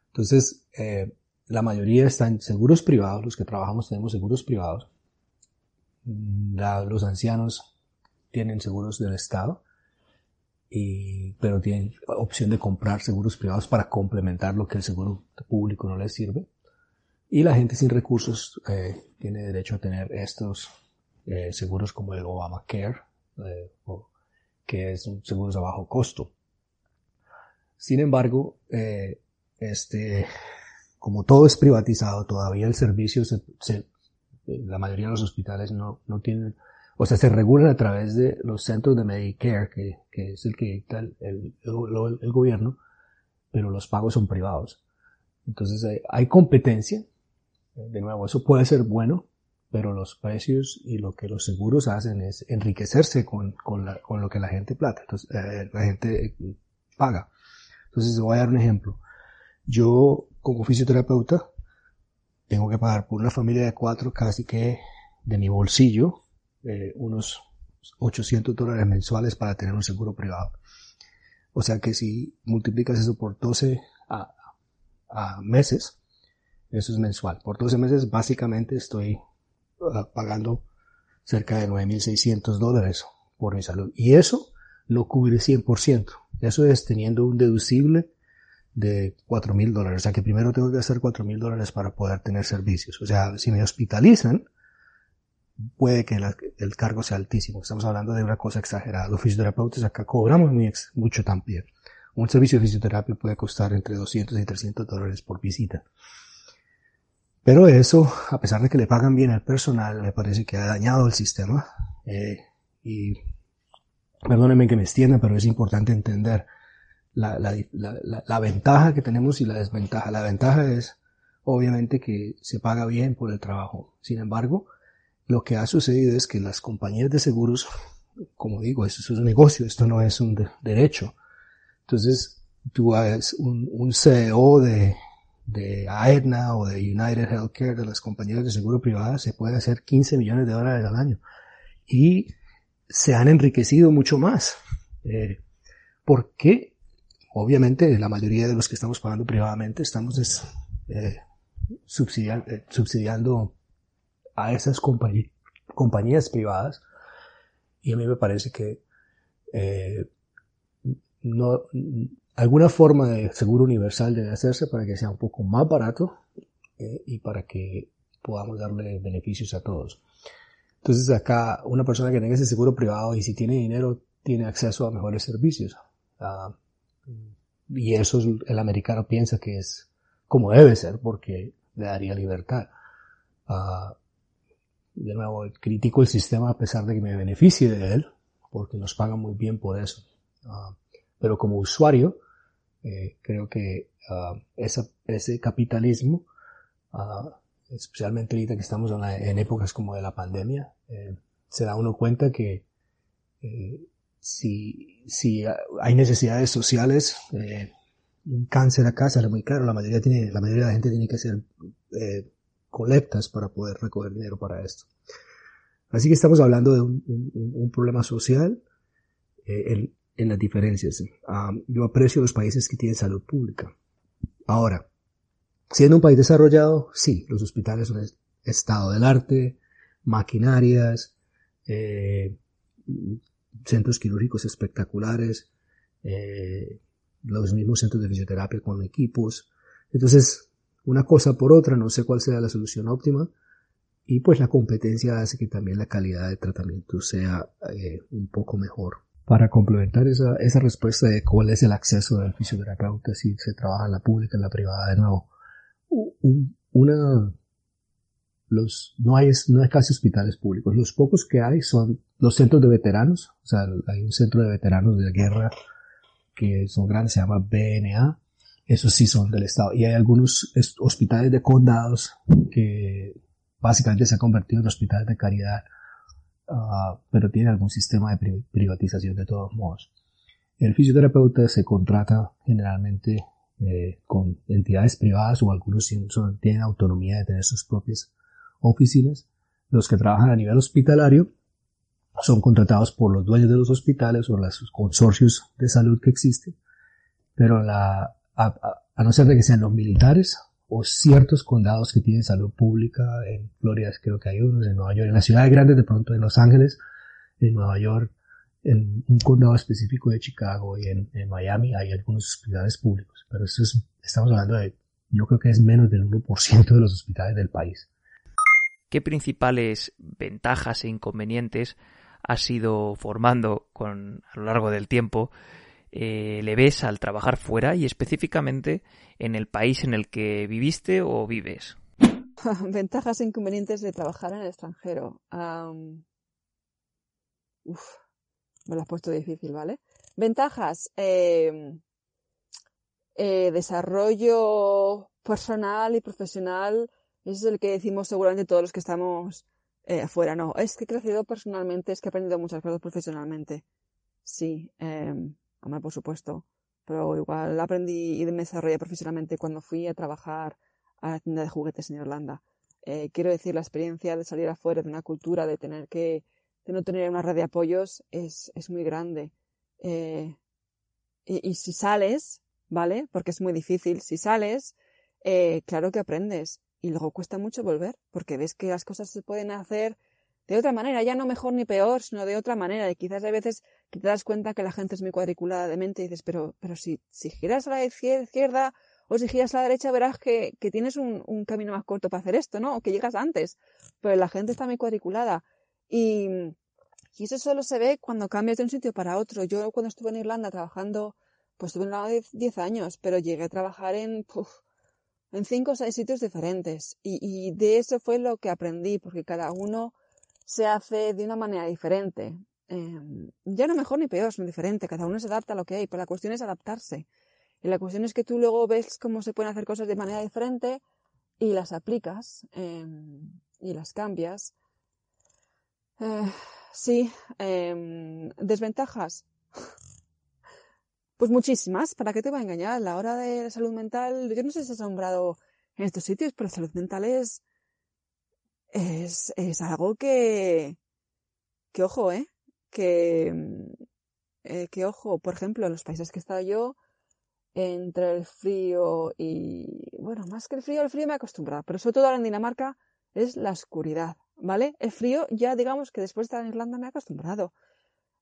Entonces, eh, la mayoría están seguros privados, los que trabajamos tenemos seguros privados. Los ancianos tienen seguros del Estado, y, pero tienen opción de comprar seguros privados para complementar lo que el seguro público no les sirve. Y la gente sin recursos eh, tiene derecho a tener estos eh, seguros como el Obamacare, eh, que es un seguro a bajo costo. Sin embargo, eh, este, como todo es privatizado, todavía el servicio se, se, la mayoría de los hospitales no, no tienen, o sea, se regulan a través de los centros de Medicare, que, es el que dicta el, gobierno, pero los pagos son privados. Entonces hay, competencia. De nuevo, eso puede ser bueno, pero los precios y lo que los seguros hacen es enriquecerse con, con, lo que la gente plata, eh, la gente paga. Entonces, voy a dar un ejemplo. Yo, como fisioterapeuta, tengo que pagar por una familia de cuatro casi que de mi bolsillo eh, unos 800 dólares mensuales para tener un seguro privado. O sea que si multiplicas eso por 12 a, a meses, eso es mensual. Por 12 meses básicamente estoy uh, pagando cerca de 9.600 dólares por mi salud. Y eso no cubre 100%. Eso es teniendo un deducible de cuatro mil dólares. O sea que primero tengo que hacer cuatro mil dólares para poder tener servicios. O sea, si me hospitalizan, puede que la, el cargo sea altísimo. Estamos hablando de una cosa exagerada. Los fisioterapeutas acá cobramos muy ex, mucho también. Un servicio de fisioterapia puede costar entre 200 y 300 dólares por visita. Pero eso, a pesar de que le pagan bien al personal, me parece que ha dañado el sistema. Eh, y perdónenme que me extienda, pero es importante entender la, la, la, la, ventaja que tenemos y la desventaja. La ventaja es, obviamente, que se paga bien por el trabajo. Sin embargo, lo que ha sucedido es que las compañías de seguros, como digo, esto es un negocio, esto no es un de derecho. Entonces, tú eres un, CEO de, de Aetna o de United Healthcare, de las compañías de seguro privadas, se puede hacer 15 millones de dólares al año. Y se han enriquecido mucho más. Eh, porque obviamente la mayoría de los que estamos pagando privadamente estamos es, eh, eh, subsidiando, a esas compañías, privadas y a mí me parece que eh, no, alguna forma de seguro universal debe hacerse para que sea un poco más barato eh, y para que podamos darle beneficios a todos. Entonces acá una persona que tenga ese seguro privado y si tiene dinero tiene acceso a mejores servicios. Uh, y eso es, el americano piensa que es como debe ser porque le daría libertad. Uh, de nuevo, critico el sistema a pesar de que me beneficie de él porque nos pagan muy bien por eso. Uh, pero como usuario, eh, creo que esa, ese capitalismo especialmente ahorita que estamos en, la, en, épocas como de la pandemia, eh, se da uno cuenta que eh, si, si hay necesidades sociales, eh, un cáncer acá sale muy caro, la mayoría tiene, la mayoría de la gente tiene que hacer eh, colectas para poder recoger dinero para esto. Así que estamos hablando de un, problema social eh, en, las diferencias. Um, yo aprecio los países que tienen salud pública. Ahora, siendo un país desarrollado, sí, los hospitales son estado del arte, maquinarias, eh, centros quirúrgicos espectaculares, eh, los mismos centros de fisioterapia con equipos. Entonces, una cosa por otra, no sé cuál sea la solución óptima. Y pues la competencia hace que también la calidad de tratamiento sea eh, un poco mejor. Para complementar esa, esa respuesta de cuál es el acceso del fisioterapeuta, si se trabaja en la pública, en la privada, de nuevo, un, una, los, no hay, no hay casi hospitales públicos. Los pocos que hay son los centros de veteranos, o sea, hay un centro de veteranos de guerra que son grandes, se llama BNA, esos sí son del Estado. Y hay algunos hospitales de condados que básicamente se han convertido en hospitales de caridad, uh, pero tienen algún sistema de privatización de todos modos. El fisioterapeuta se contrata generalmente eh, con entidades privadas o algunos son, tienen autonomía de tener sus propias oficinas. Los que trabajan a nivel hospitalario son contratados por los dueños de los hospitales o los consorcios de salud que existen, pero la, a, no ser de que sean los militares o ciertos condados que tienen salud pública, en Florida creo que hay unos, en Nueva York, en las ciudades grandes de pronto, en Los Ángeles, en Nueva York, en un condado específico de Chicago y en, en Miami hay algunos hospitales públicos, pero eso es, estamos hablando de, yo creo que es menos del 1% de los hospitales del país. ¿Qué principales ventajas e inconvenientes has ido formando con, a lo largo del tiempo eh, le ves al trabajar fuera y específicamente en el país en el que viviste o vives? Ventajas e inconvenientes de trabajar en el extranjero. Um, me lo has puesto difícil, ¿vale? Ventajas. Eh, eh, desarrollo personal y profesional. Ese es el que decimos seguramente todos los que estamos eh, afuera. No, es que he crecido personalmente, es que he aprendido muchas cosas profesionalmente. Sí, eh, hombre, por supuesto. Pero igual aprendí y me desarrollé profesionalmente cuando fui a trabajar a la tienda de juguetes en Irlanda. Eh, quiero decir, la experiencia de salir afuera de una cultura, de tener que, de no tener una red de apoyos, es, es muy grande. Eh, y, y, si sales, ¿vale? Porque es muy difícil. Si sales, eh, claro que aprendes. Y luego cuesta mucho volver, porque ves que las cosas se pueden hacer de otra manera, ya no mejor ni peor, sino de otra manera. Y quizás hay veces que te das cuenta que la gente es muy cuadriculada de mente y dices, pero, pero si, si giras a la izquierda o si giras a la derecha verás que, que tienes un, un, camino más corto para hacer esto, ¿no? O que llegas antes. Pero la gente está muy cuadriculada. Y, y eso solo se ve cuando cambias de un sitio para otro. Yo cuando estuve en Irlanda trabajando, pues estuve en Irlanda 10 años, pero llegué a trabajar en, uf, en cinco o seis sitios diferentes. Y, y de eso fue lo que aprendí, porque cada uno se hace de una manera diferente. Eh, ya no mejor ni peor, son diferentes, cada uno se adapta a lo que hay, pero la cuestión es adaptarse. Y la cuestión es que tú luego ves cómo se pueden hacer cosas de manera diferente y las aplicas eh, y las cambias. Eh, sí, em, desventajas. Pues muchísimas, ¿para qué te va a engañar? La hora de la salud mental, yo no sé si has nombrado en estos sitios, pero la salud mental es es, es algo que, que ojo, ¿eh? Que, eh, que ojo, por ejemplo, en los países que he estado yo, entre el frío y, bueno, más que el frío, el frío me he acostumbrado, pero sobre todo en Dinamarca es la oscuridad, ¿vale? El frío ya digamos que después de estar en Irlanda me he acostumbrado.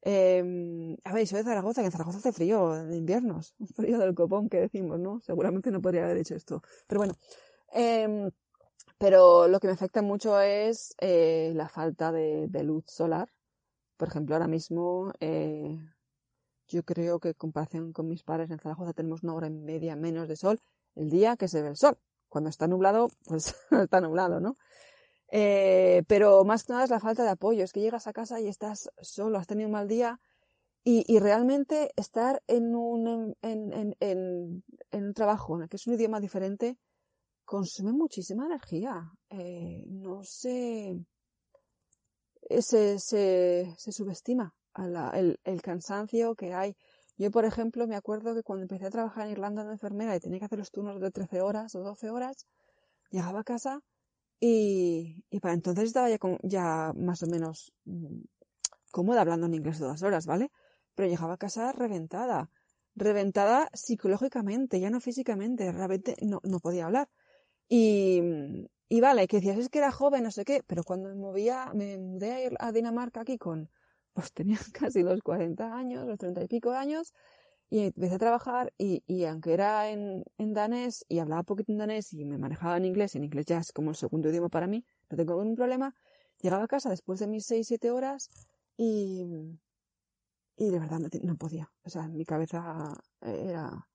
Eh, a ver, soy de Zaragoza, que en Zaragoza hace frío en inviernos, un frío del copón que decimos, ¿no? Seguramente no podría haber hecho esto. Pero bueno, eh, pero lo que me afecta mucho es eh, la falta de, luz solar. Por ejemplo, ahora mismo eh, yo creo que en comparación con mis padres en Zaragoza tenemos una hora y media menos de sol el día que se ve el sol. Cuando está nublado, pues está nublado, ¿no? Eh, pero más que nada es la falta de apoyo. Es que llegas a casa y estás solo, has tenido un mal día y, y realmente estar en un, en, en, en un trabajo en el que es un idioma diferente consume muchísima energía. Eh, no se, se, se, se subestima el, el, cansancio que hay. Yo, por ejemplo, me acuerdo que cuando empecé a trabajar en Irlanda de enfermera y tenía que hacer los turnos de 13 horas o 12 horas, llegaba a casa y, para entonces estaba ya, ya más o menos mm, cómoda hablando en inglés todas horas, ¿vale? Pero llegaba a casa reventada, reventada psicológicamente, ya no físicamente, realmente no, no podía hablar. Y, y vale, que decías, es que era joven, no sé qué, pero cuando me movía, me mudé a Dinamarca aquí con, pues tenía casi los 40 años, los 30 y pico años, y empecé a trabajar y, y aunque era en, en, danés y hablaba poquito en danés y me manejaba en inglés, en inglés ya es como el segundo idioma para mí, no tengo ningún problema, llegaba a casa después de mis 6-7 horas y, y de verdad no, podía. O sea, mi cabeza era,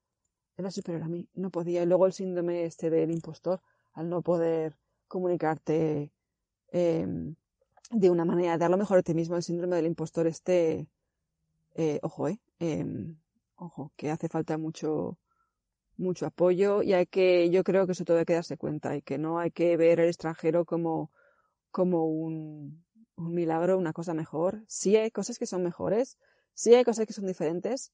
era superior a mí, no podía. Y luego el síndrome este del impostor, al no poder comunicarte eh, de una manera, dar lo mejor de ti mismo, el síndrome del impostor este, eh, ojo, eh, eh ojo, que hace falta mucho, mucho apoyo y hay que, yo creo que eso todo hay que darse cuenta y que no hay que ver el extranjero como, como un, un milagro, una cosa mejor. Sí hay cosas que son mejores, sí hay cosas que son diferentes,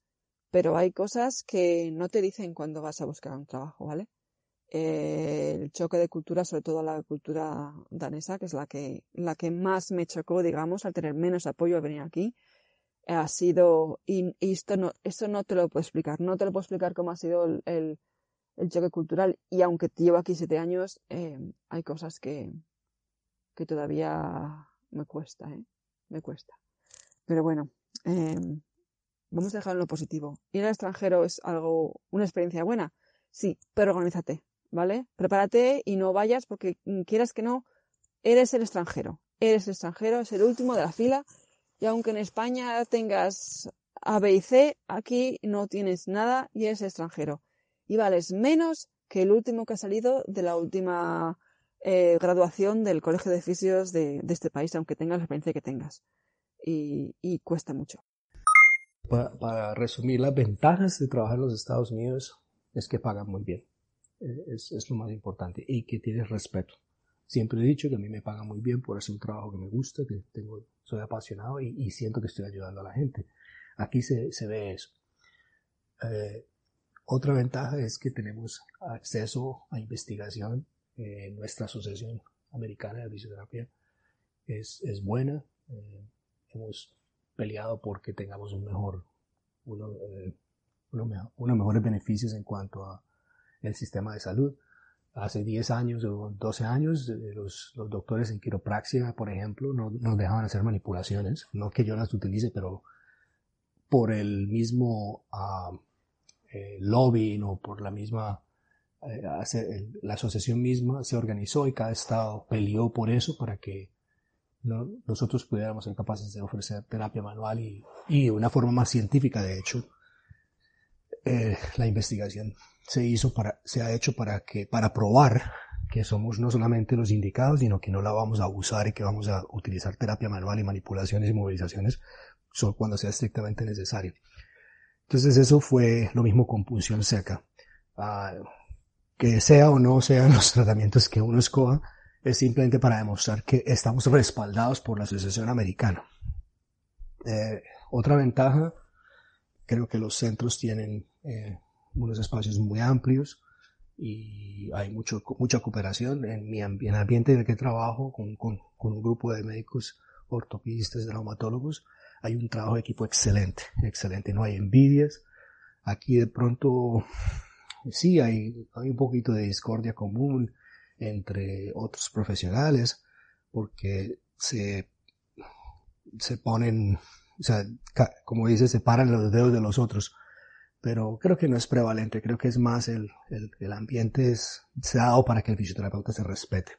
pero hay cosas que no te dicen cuando vas a buscar un trabajo, ¿vale? Eh, el choque de cultura, sobre todo la cultura danesa, que es la que, la que más me chocó, digamos, al tener menos apoyo a venir aquí, ha sido, y, esto no, no te lo puedo explicar, no te lo puedo explicar cómo ha sido el, el, choque cultural, y aunque llevo aquí siete años, eh, hay cosas que, que todavía me cuesta, ¿eh? Me cuesta. Pero bueno, eh, vamos a dejarlo en lo positivo. Ir al extranjero es algo, una experiencia buena, sí, pero organízate, ¿vale? Prepárate y no vayas porque quieras que no, eres el extranjero. Eres el extranjero, es el último de la fila y aunque en España tengas A, B y C, aquí no tienes nada y eres extranjero. Y vales menos que el último que ha salido de la última eh, graduación del Colegio de Fisios de, de, este país, aunque tengas la experiencia que tengas. Y, y cuesta mucho. Para, resumir, las ventajas de trabajar en los Estados Unidos es que pagan muy bien. Es, es lo más importante. Y que tienes respeto. Siempre he dicho que a mí me pagan muy bien por hacer un trabajo que me gusta, que tengo, soy apasionado y, siento que estoy ayudando a la gente. Aquí se, ve eso. Eh, otra ventaja es que tenemos acceso a investigación. Eh, nuestra asociación americana de fisioterapia es, es buena. Eh, hemos peleado porque tengamos un mejor, uno, eh, uno, unos mejores beneficios en cuanto a el sistema de salud hace 10 años o 12 años, eh, los, los, doctores en quiropraxia, por ejemplo, no nos dejaban hacer manipulaciones. No que yo las utilice, pero por el mismo uh, eh, lobbying o por la misma, eh, la asociación misma se organizó y cada estado peleó por eso para que nosotros pudiéramos ser capaces de ofrecer terapia manual y, y de una forma más científica, de hecho, eh, la investigación se hizo para, se ha hecho para que, para probar que somos no solamente los indicados, sino que no la vamos a abusar y que vamos a utilizar terapia manual y manipulaciones y movilizaciones solo cuando sea estrictamente necesario. Entonces eso fue lo mismo con punción seca. Ah, que sea o no sean los tratamientos que uno escoja, es simplemente para demostrar que estamos respaldados por la Asociación Americana. Eh, otra ventaja, creo que los centros tienen eh, unos espacios muy amplios y hay mucho, mucha cooperación. En, mi en el ambiente en el que trabajo con, con, un grupo de médicos ortopedistas, traumatólogos, hay un trabajo de equipo excelente, excelente, no hay envidias. Aquí de pronto sí hay, hay un poquito de discordia común entre otros profesionales porque se, se ponen, o sea, como dice, se paran los dedos de los otros pero creo que no es prevalente, creo que es más el, el, el ambiente es, se ha dado para que el fisioterapeuta se respete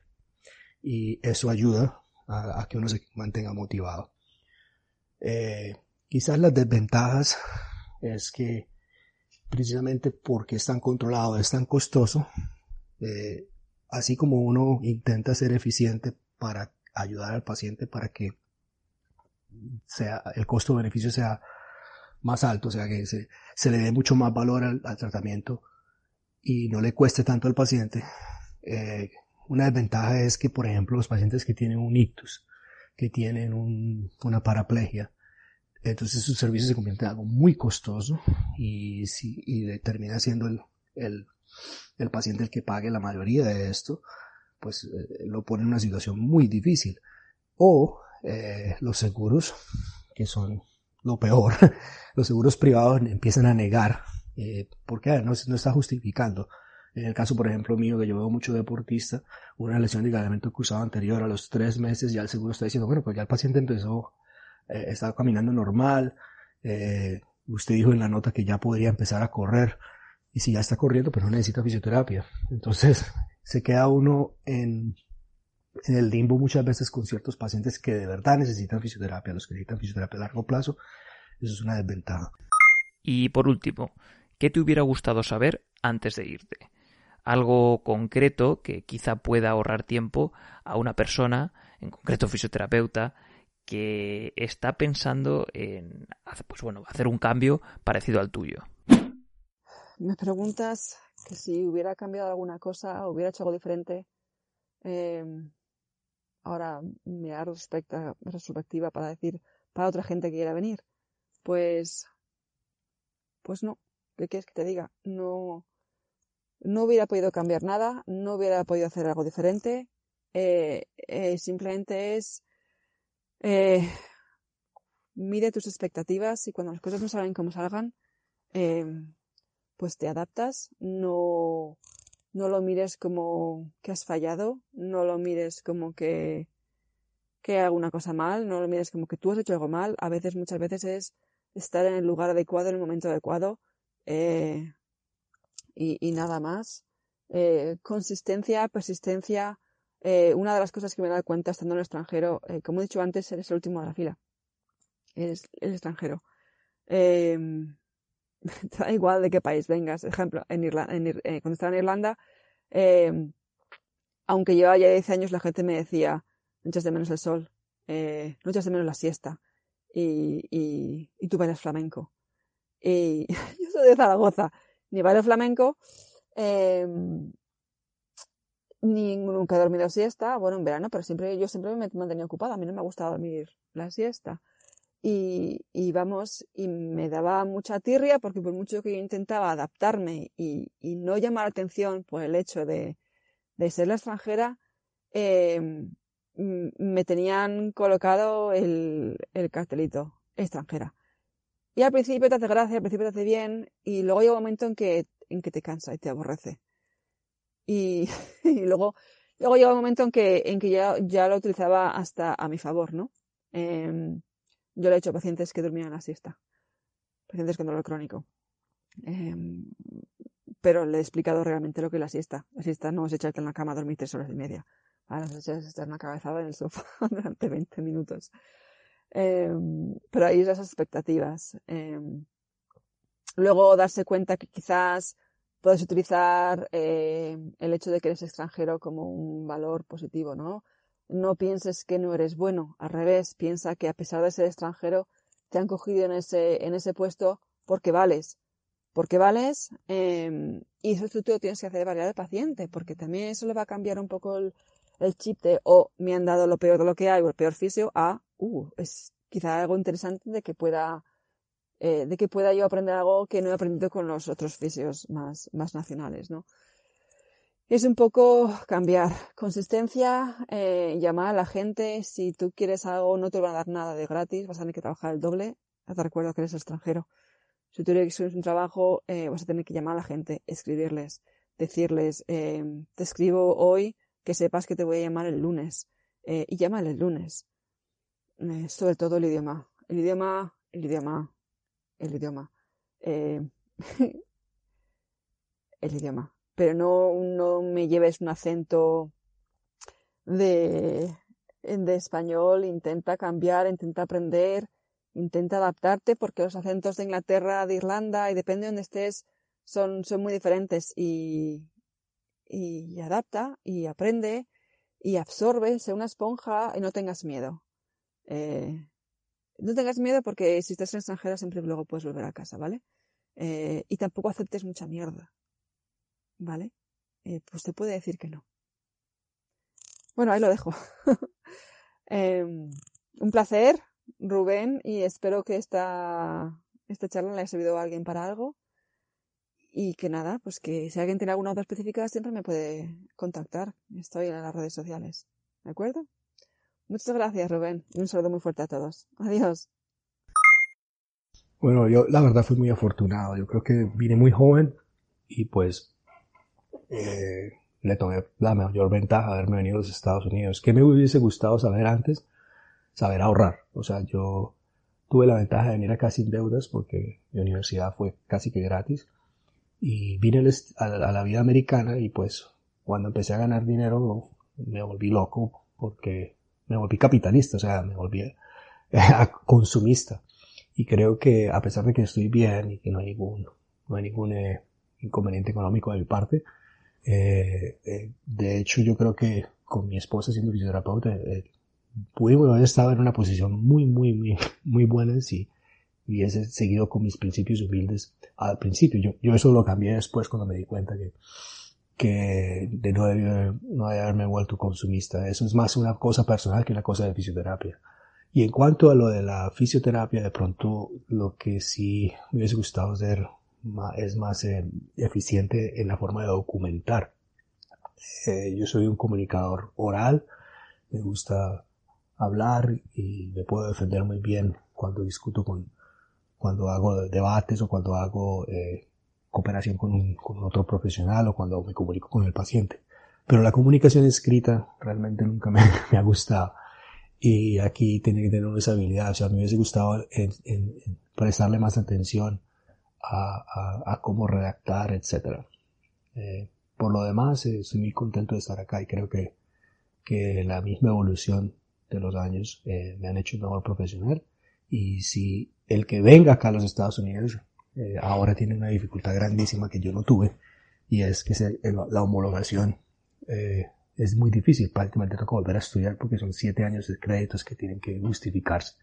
y eso ayuda a, a que uno se mantenga motivado. Eh, quizás las desventajas es que precisamente porque es tan controlado, es tan costoso, eh, así como uno intenta ser eficiente para ayudar al paciente para que sea el costo-beneficio sea más alto, o sea que se, le dé mucho más valor al, tratamiento y no le cueste tanto al paciente. Eh, una desventaja es que, por ejemplo, los pacientes que tienen un ictus, que tienen un, una paraplegia, Entonces su servicio se convierte en algo muy costoso y, termina siendo el, el, paciente el que pague la mayoría de esto, pues eh, lo pone en una situación muy difícil. O eh, los seguros, que son lo peor, los seguros privados empiezan a negar, eh, porque no, no está justificando. En el caso, por ejemplo, mío, que yo veo mucho deportista, una lesión de ligamento cruzado anterior a los tres meses, ya el seguro está diciendo, bueno, pues ya el paciente empezó, eh, estaba caminando normal, eh, usted dijo en la nota que ya podría empezar a correr, y si ya está corriendo, pues no necesita fisioterapia. Entonces, se queda uno en, en el limbo muchas veces con ciertos pacientes que de verdad necesitan fisioterapia, los que necesitan fisioterapia a largo plazo, eso es una desventaja. Y por último, ¿qué te hubiera gustado saber antes de irte? Algo concreto que quizá pueda ahorrar tiempo a una persona, en concreto fisioterapeuta, que está pensando en pues bueno, hacer un cambio parecido al tuyo. Me preguntas que si hubiera cambiado alguna cosa, hubiera hecho algo diferente. Eh, ahora me da para decir para otra gente que quiera venir. Pues, pues no. ¿Qué quieres que te diga? No, no hubiera podido cambiar nada, no hubiera podido hacer algo diferente. Eh, eh, simplemente es, eh, mide tus expectativas y cuando las cosas no salen como salgan, eh, pues te adaptas. No, no lo mires como que has fallado, no lo mires como que, que alguna cosa mal, no lo mires como que tú has hecho algo mal. A veces, muchas veces es estar en el lugar adecuado, en el momento adecuado, eh, y, nada más. Eh, consistencia, persistencia. Eh, una de las cosas que me he dado cuenta estando en el extranjero, como he dicho antes, eres el último de la fila. Eres el extranjero. Da igual de qué país vengas. Ejemplo, en Irlanda, en, eh, cuando estaba en Irlanda, eh, aunque llevaba ya 10 años, la gente me decía, no echas de menos el sol, eh, no echas de menos la siesta, y, y, tú bailas flamenco. Y yo soy de Zaragoza, ni bailo flamenco, eh, ni nunca he dormido siesta, bueno, en verano, pero siempre, yo siempre me he mantenido ocupada, a mí no me gusta dormir la siesta. Y, y, vamos, y me daba mucha tirria porque por mucho que yo intentaba adaptarme y, no llamar atención por el hecho de, ser la extranjera, eh, me tenían colocado el, el cartelito extranjera. Y al principio te hace gracia, al principio te hace bien, y luego llega un momento en que, en que te cansa y te aborrece. Y, y luego, luego llega un momento en que, en que ya, ya lo utilizaba hasta a mi favor, ¿no? Eh, yo le he hecho a pacientes que dormían la siesta, pacientes con dolor crónico. Eh, pero le he explicado realmente lo que es la siesta. La siesta no es echarte en la cama a dormir tres horas y media. Ahora es estar una cabezada en el sofá durante 20 minutos. Eh, pero ahí esas expectativas. Eh, luego darse cuenta que quizás puedes utilizar eh, el hecho de que eres extranjero como un valor positivo, ¿no? No pienses que no eres bueno, al revés, piensa que a pesar de ser extranjero, te han cogido en ese, en ese puesto porque vales. Porque vales, eh, y eso tú te lo tienes que hacer variar al paciente, porque también eso le va a cambiar un poco el, chip de, o oh, me han dado lo peor de lo que hay, o el peor fisio, a, uh, es quizá algo interesante de que pueda, eh, de que pueda yo aprender algo que no he aprendido con los otros fisios más, más nacionales, ¿no? Es un poco cambiar. Consistencia, eh, llamar a la gente. Si tú quieres algo, no te van a dar nada de gratis, vas a tener que trabajar el doble. Te recuerdo que eres extranjero. Si tú quieres un trabajo, eh, vas a tener que llamar a la gente, escribirles, decirles, eh, te escribo hoy, que sepas que te voy a llamar el lunes. Eh, y llámale el lunes. Sobre todo el idioma. El idioma, el idioma, el idioma. El idioma pero no, no me lleves un acento de, de español, intenta cambiar, intenta aprender, intenta adaptarte, porque los acentos de Inglaterra, de Irlanda, y depende de donde estés, son, son muy diferentes y, y adapta y aprende y absorbe, sea una esponja y no tengas miedo. Eh, no tengas miedo porque si estás en extranjera siempre luego puedes volver a casa, ¿vale? Eh, y tampoco aceptes mucha mierda. ¿Vale? Eh, pues te puede decir que no. Bueno, ahí lo dejo. eh, un placer. Rubén, y espero que esta, esta charla le haya servido a alguien para algo. Y que nada, pues que si alguien tiene alguna otra específica siempre me puede contactar. Estoy en las redes sociales. ¿De acuerdo? Muchas gracias, Rubén. Y un saludo muy fuerte a todos. Adiós. Bueno, yo la verdad fui muy afortunado. Yo creo que vine muy joven y pues eh, le tomé la mayor ventaja de haberme venido a los Estados Unidos. ¿Qué me hubiese gustado saber antes? Saber ahorrar. O sea, yo tuve la ventaja de venir acá sin deudas porque mi universidad fue casi que gratis. Y vine a la vida americana y pues cuando empecé a ganar dinero me volví loco porque me volví capitalista, o sea, me volví eh, consumista. Y creo que a pesar de que estoy bien y que no hay ningún, no hay ningún eh, inconveniente económico de mi parte, eh, de hecho yo creo que con mi esposa siendo fisioterapeuta, pudimos haber estado en una posición muy, muy, muy, muy buena si hubiese seguido con mis principios humildes al principio. Yo, yo eso lo cambié después cuando me di cuenta que que de no, no haberme vuelto consumista. Eso es más una cosa personal que una cosa de fisioterapia. Y en cuanto a lo de la fisioterapia, de pronto lo que sí me hubiese gustado hacer es más eh, eficiente en la forma de documentar. Eh, yo soy un comunicador oral, me gusta hablar y me puedo defender muy bien cuando discuto con, cuando hago debates o cuando hago eh, cooperación con, un, con otro profesional o cuando me comunico con el paciente. Pero la comunicación escrita realmente nunca me, me ha gustado. Y aquí tiene que tener esa habilidad. O sea, me hubiese gustado en, en, prestarle más atención a, a, a cómo redactar, etc. Eh, por lo demás, eh, estoy muy contento de estar acá y creo que, que la misma evolución de los años eh, me han hecho un mejor profesional. Y si el que venga acá a los Estados Unidos eh, ahora tiene una dificultad grandísima que yo no tuve y es que la homologación eh, es muy difícil, prácticamente toca volver a estudiar porque son siete años de créditos que tienen que justificarse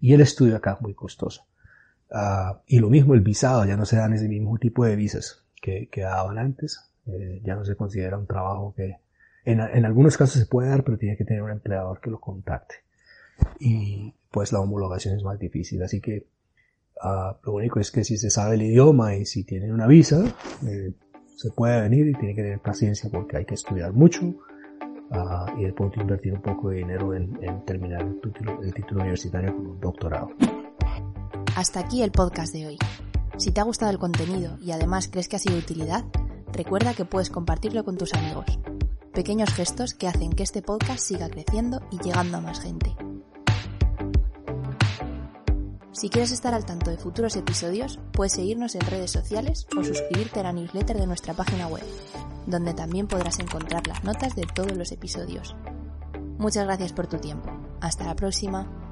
y el estudio acá es muy costoso. Uh, y lo mismo el visado, ya no se dan ese mismo tipo de visas que, que daban antes, eh, ya no se considera un trabajo que en, en algunos casos se puede dar, pero tiene que tener un empleador que lo contacte. Y pues la homologación es más difícil, así que Uh, lo único es que si se sabe el idioma y si tiene una visa, eh, se puede venir y tiene que tener paciencia porque hay que estudiar mucho uh, y de pronto invertir un poco de dinero en, en terminar el título, el título universitario con un doctorado. Hasta aquí el podcast de hoy. Si te ha gustado el contenido y además crees que ha sido de utilidad, recuerda que puedes compartirlo con tus amigos. Pequeños gestos que hacen que este podcast siga creciendo y llegando a más gente. Si quieres estar al tanto de futuros episodios, puedes seguirnos en redes sociales o suscribirte a la newsletter de nuestra página web, donde también podrás encontrar las notas de todos los episodios. Muchas gracias por tu tiempo. Hasta la próxima.